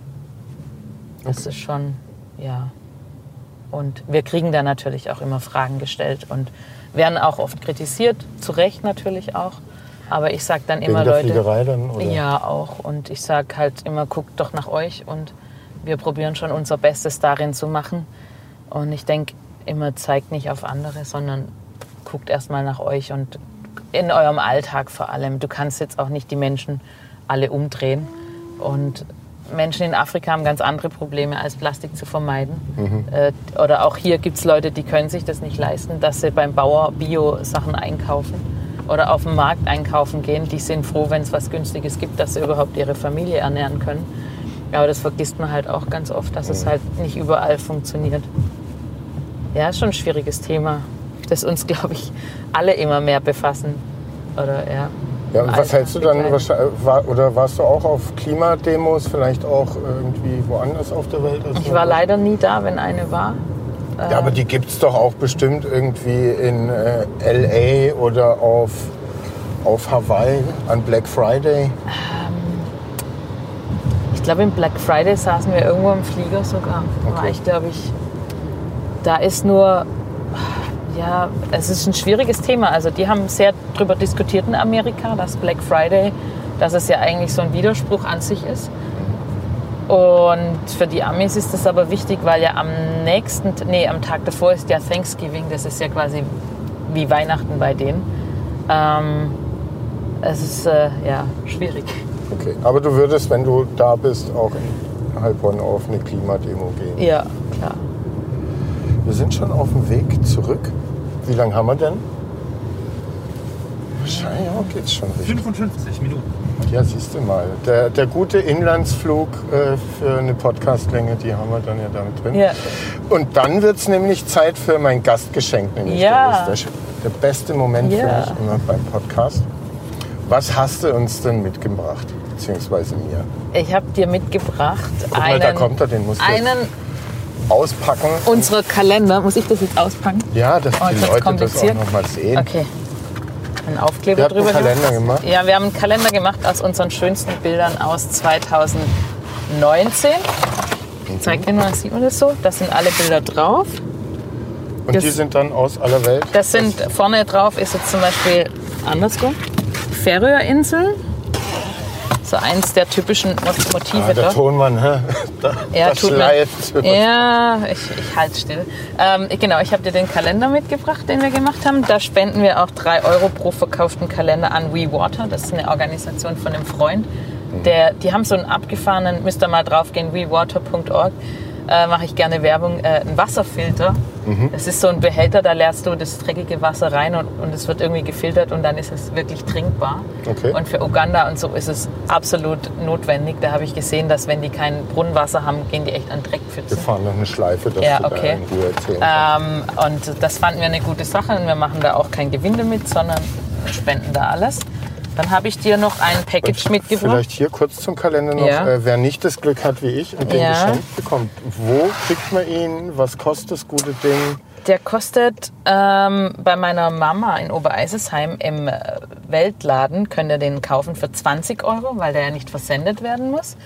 Das ist schon, ja. Und wir kriegen da natürlich auch immer Fragen gestellt und werden auch oft kritisiert, zu Recht natürlich auch. Aber ich sage dann immer, Wegen der Leute. Fliegerei dann? Oder? Ja, auch. Und ich sage halt immer, guckt doch nach euch und wir probieren schon unser Bestes darin zu machen. Und ich denke immer, zeigt nicht auf andere, sondern guckt erstmal nach euch und in eurem Alltag vor allem. Du kannst jetzt auch nicht die Menschen alle umdrehen. Und Menschen in Afrika haben ganz andere Probleme, als Plastik zu vermeiden. Äh, oder auch hier gibt es Leute, die können sich das nicht leisten, dass sie beim Bauer Bio-Sachen einkaufen oder auf dem Markt einkaufen gehen. Die sind froh, wenn es was Günstiges gibt, dass sie überhaupt ihre Familie ernähren können. Aber das vergisst man halt auch ganz oft, dass es halt nicht überall funktioniert. Ja, ist schon ein schwieriges Thema, das uns, [laughs] glaube ich, alle immer mehr befassen. Oder ja. Ja, und was hältst du dann, war, oder warst du auch auf Klimademos, vielleicht auch irgendwie woanders auf der Welt? als Ich war leider nie da, wenn eine war. Ja, aber die gibt es doch auch bestimmt irgendwie in äh, L.A. oder auf, auf Hawaii an Black Friday. Ich glaube, im Black Friday saßen wir irgendwo im Flieger sogar. War Okay. ich, glaube ich, da ist nur, ja, es ist ein schwieriges Thema. Also die haben sehr darüber diskutiert in Amerika, dass Black Friday, dass es ja eigentlich so ein Widerspruch an sich ist. Und für die Amis ist das aber wichtig, weil ja am nächsten, nee, am Tag davor ist ja Thanksgiving, das ist ja quasi wie Weihnachten bei denen. Ähm, es ist äh, ja schwierig. Okay, aber du würdest, wenn du da bist, auch in Heilbronn auf eine Klimademo gehen. Ja, klar. Wir sind schon auf dem Weg zurück. Wie lange haben wir denn? Wahrscheinlich ja, geht's schon richtig. 55 Minuten. Ja, siehst du mal. Der, der gute Inlandsflug äh, für eine Podcastlänge, die haben wir dann ja damit drin. Ja. Und dann wird es nämlich Zeit für mein Gastgeschenk. Nämlich Ja. Das ist der, der beste Moment für Ja. mich immer beim Podcast. Was hast du uns denn mitgebracht? Beziehungsweise mir. Ich habe dir mitgebracht Guck mal, einen, da kommt er, den musst du einen auspacken. unserer Kalender. Muss ich das jetzt auspacken? Ja, dass Oh, die das Leute das auch noch mal sehen. Okay. Einen Aufkleber Ihr habt einen drüber Kalender gemacht? Ja, wir haben einen Kalender gemacht aus unseren schönsten Bildern aus 2019. Mhm. Zeig dir mal, sieht man das so? Da sind alle Bilder drauf. Und das- die sind dann aus aller Welt? Das sind vorne drauf ist jetzt zum Beispiel andersrum Färöerinseln. So eins der typischen Motive Ah, der dort. Tonmann, hä? [laughs] Da, Ja, das tut ja, ich, ich halte still. Ähm, genau, ich habe dir den Kalender mitgebracht, den wir gemacht haben. Da spenden wir auch 3 Euro pro verkauften Kalender an WeWater. Das ist eine Organisation von einem Freund. Der, die haben so einen abgefahrenen, müsst ihr mal draufgehen, wewater.org. Äh, Mache ich gerne Werbung, äh, ein Wasserfilter. Das ist so ein Behälter, da leerst du das dreckige Wasser rein und, und es wird irgendwie gefiltert und dann ist es wirklich trinkbar. Okay. Und für Uganda und so ist es absolut notwendig. Da habe ich gesehen, dass wenn die kein Brunnenwasser haben, gehen die echt an Wir Dreckpfützen. fahren noch eine Schleife, dass Ja, du da okay. in Ruhe erzählen. Ähm, und das fanden wir eine gute Sache und wir machen da auch kein Gewinn damit, sondern spenden da alles. Dann habe ich dir noch ein Package mitgebracht. Vielleicht hier kurz zum Kalender noch. Ja. Äh, wer nicht das Glück hat wie ich und den Ja. geschenkt bekommt, wo kriegt man ihn? Was kostet das gute Ding? Der kostet ähm, bei meiner Mama in Obereisesheim im äh, Weltladen, könnt ihr den kaufen für 20 Euro, weil der ja nicht versendet werden muss.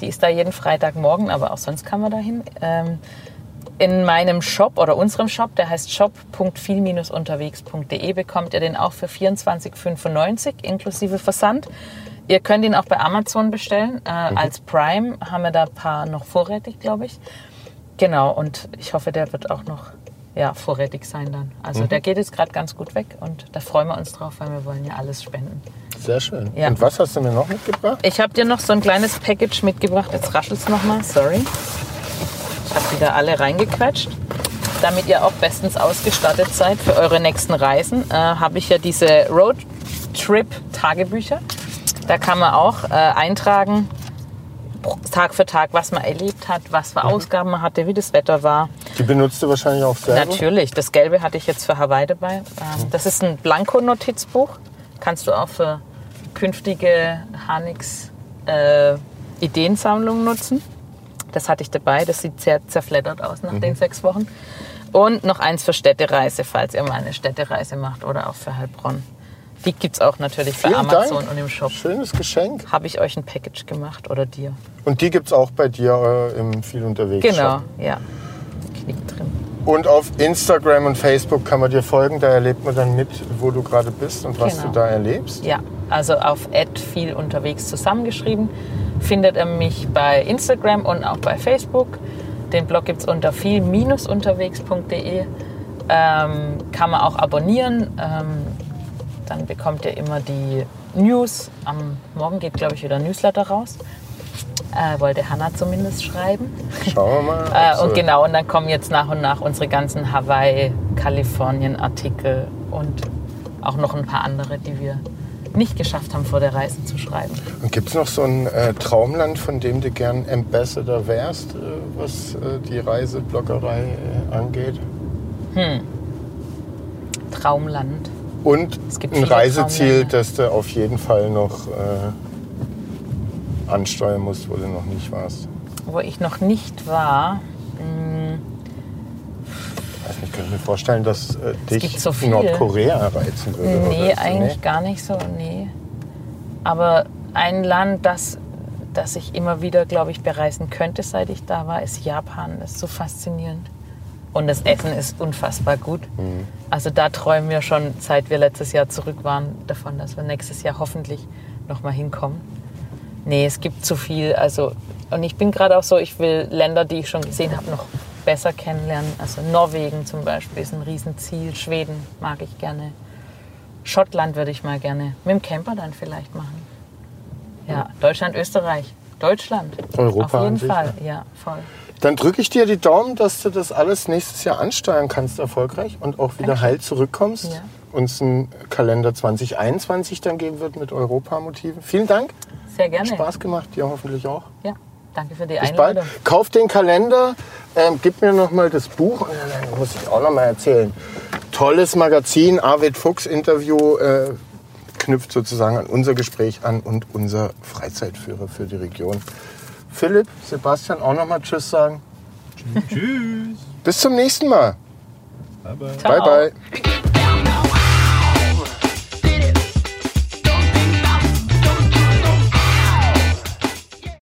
Die ist da jeden Freitagmorgen, aber auch sonst kann man da hin. Ähm, in meinem Shop oder unserem Shop, der heißt shop.viel-unterwegs.de, bekommt ihr den auch für 24,95 inklusive Versand. Ihr könnt ihn auch bei Amazon bestellen. Äh, Als Prime haben wir da ein paar noch vorrätig, glaube ich. Genau, und ich hoffe, der wird auch noch ja, vorrätig sein dann. Also der geht jetzt gerade ganz gut weg und da freuen wir uns drauf, weil wir wollen ja alles spenden. Sehr schön. Ja. Und was hast du mir noch mitgebracht? Ich habe dir noch so ein kleines Package mitgebracht. Jetzt raschelt es nochmal, sorry. Ich habe wieder alle reingequetscht. Damit ihr auch bestens ausgestattet seid für eure nächsten Reisen, äh, habe ich ja diese Roadtrip-Tagebücher. Da kann man auch äh, eintragen, Tag für Tag, was man erlebt hat, was für Ausgaben man hatte, wie das Wetter war. Die benutzt du wahrscheinlich auch selber. Natürlich, das Gelbe hatte ich jetzt für Hawaii dabei. Ähm, das ist ein Blanko-Notizbuch. Kannst du auch für künftige Hanix äh, Ideensammlungen nutzen. Das hatte ich dabei. Das sieht sehr zerfleddert aus nach den sechs Wochen. Und noch eins für Städtereise, falls ihr mal eine Städtereise macht oder auch für Heilbronn. Die gibt es auch natürlich bei Vielen Amazon Dank. und im Shop. Schönes Geschenk. Habe ich euch ein Package gemacht oder dir? Und die gibt es auch bei dir äh, im viel unterwegs. Genau, Shop. ja. Knick drin. Und auf Instagram und Facebook kann man dir folgen. Da erlebt man dann mit, wo du gerade bist und was Genau. du da erlebst. Ja, also auf viel unterwegs zusammengeschrieben findet ihr mich bei Instagram und auch bei Facebook. Den Blog gibt es unter viel-unterwegs.de. Ähm, kann man auch abonnieren. Ähm, dann bekommt ihr immer die News. Am Morgen geht, glaube ich, wieder ein Newsletter raus. Äh, wollte Hannah zumindest schreiben. Schauen wir mal. [laughs] Äh, Also, und genau, und dann kommen jetzt nach und nach unsere ganzen Hawaii, Kalifornien-Artikel und auch noch ein paar andere, die wir nicht geschafft haben, vor der Reise zu schreiben. Und gibt es noch so ein äh, Traumland, von dem du gern Ambassador wärst, äh, was äh, die Reisebloggerei äh, angeht? Traumland. Und Es gibt ein Reiseziel, das du auf jeden Fall noch ansteuern musst, wo du noch nicht warst. Wo ich noch nicht war, mh, Ich könnte mir vorstellen, dass äh, dich so. Nordkorea reizen würde. nee, eigentlich gar nicht so, nee. Aber ein Land, das, das ich immer wieder, glaube ich, bereisen könnte, seit ich da war, ist Japan. Das ist so faszinierend. Und das Essen ist unfassbar gut. Also da träumen wir schon, seit wir letztes Jahr zurück waren, davon, dass wir nächstes Jahr hoffentlich noch mal hinkommen. Nee, es gibt zu viel. Also, und ich bin gerade auch so, ich will Länder, die ich schon gesehen habe, noch besser kennenlernen. Also Norwegen zum Beispiel ist ein Riesenziel. Schweden mag ich gerne. Schottland würde ich mal gerne mit dem Camper dann vielleicht machen. Ja, Deutschland, Österreich. Deutschland. Europa Auf jeden sich, Fall, ja, voll. Dann drücke ich dir die Daumen, dass du das alles nächstes Jahr ansteuern kannst, erfolgreich und auch wieder heil zurückkommst. Ja. Uns einen Kalender 2021 dann geben wird mit Europamotiven. Vielen Dank. Sehr gerne. Spaß gemacht, dir hoffentlich auch. Ja, danke für die Bis bald. Einladung. Kauf den Kalender, ähm, gib mir noch mal das Buch und dann muss ich auch noch mal erzählen. Tolles Magazin, Arvid Fuchs Interview äh, knüpft sozusagen an unser Gespräch an und unser Freizeitführer für die Region. Philipp, Sebastian auch noch mal Tschüss sagen. Tschüss. Bis zum nächsten Mal. Bye bye. Bye bye.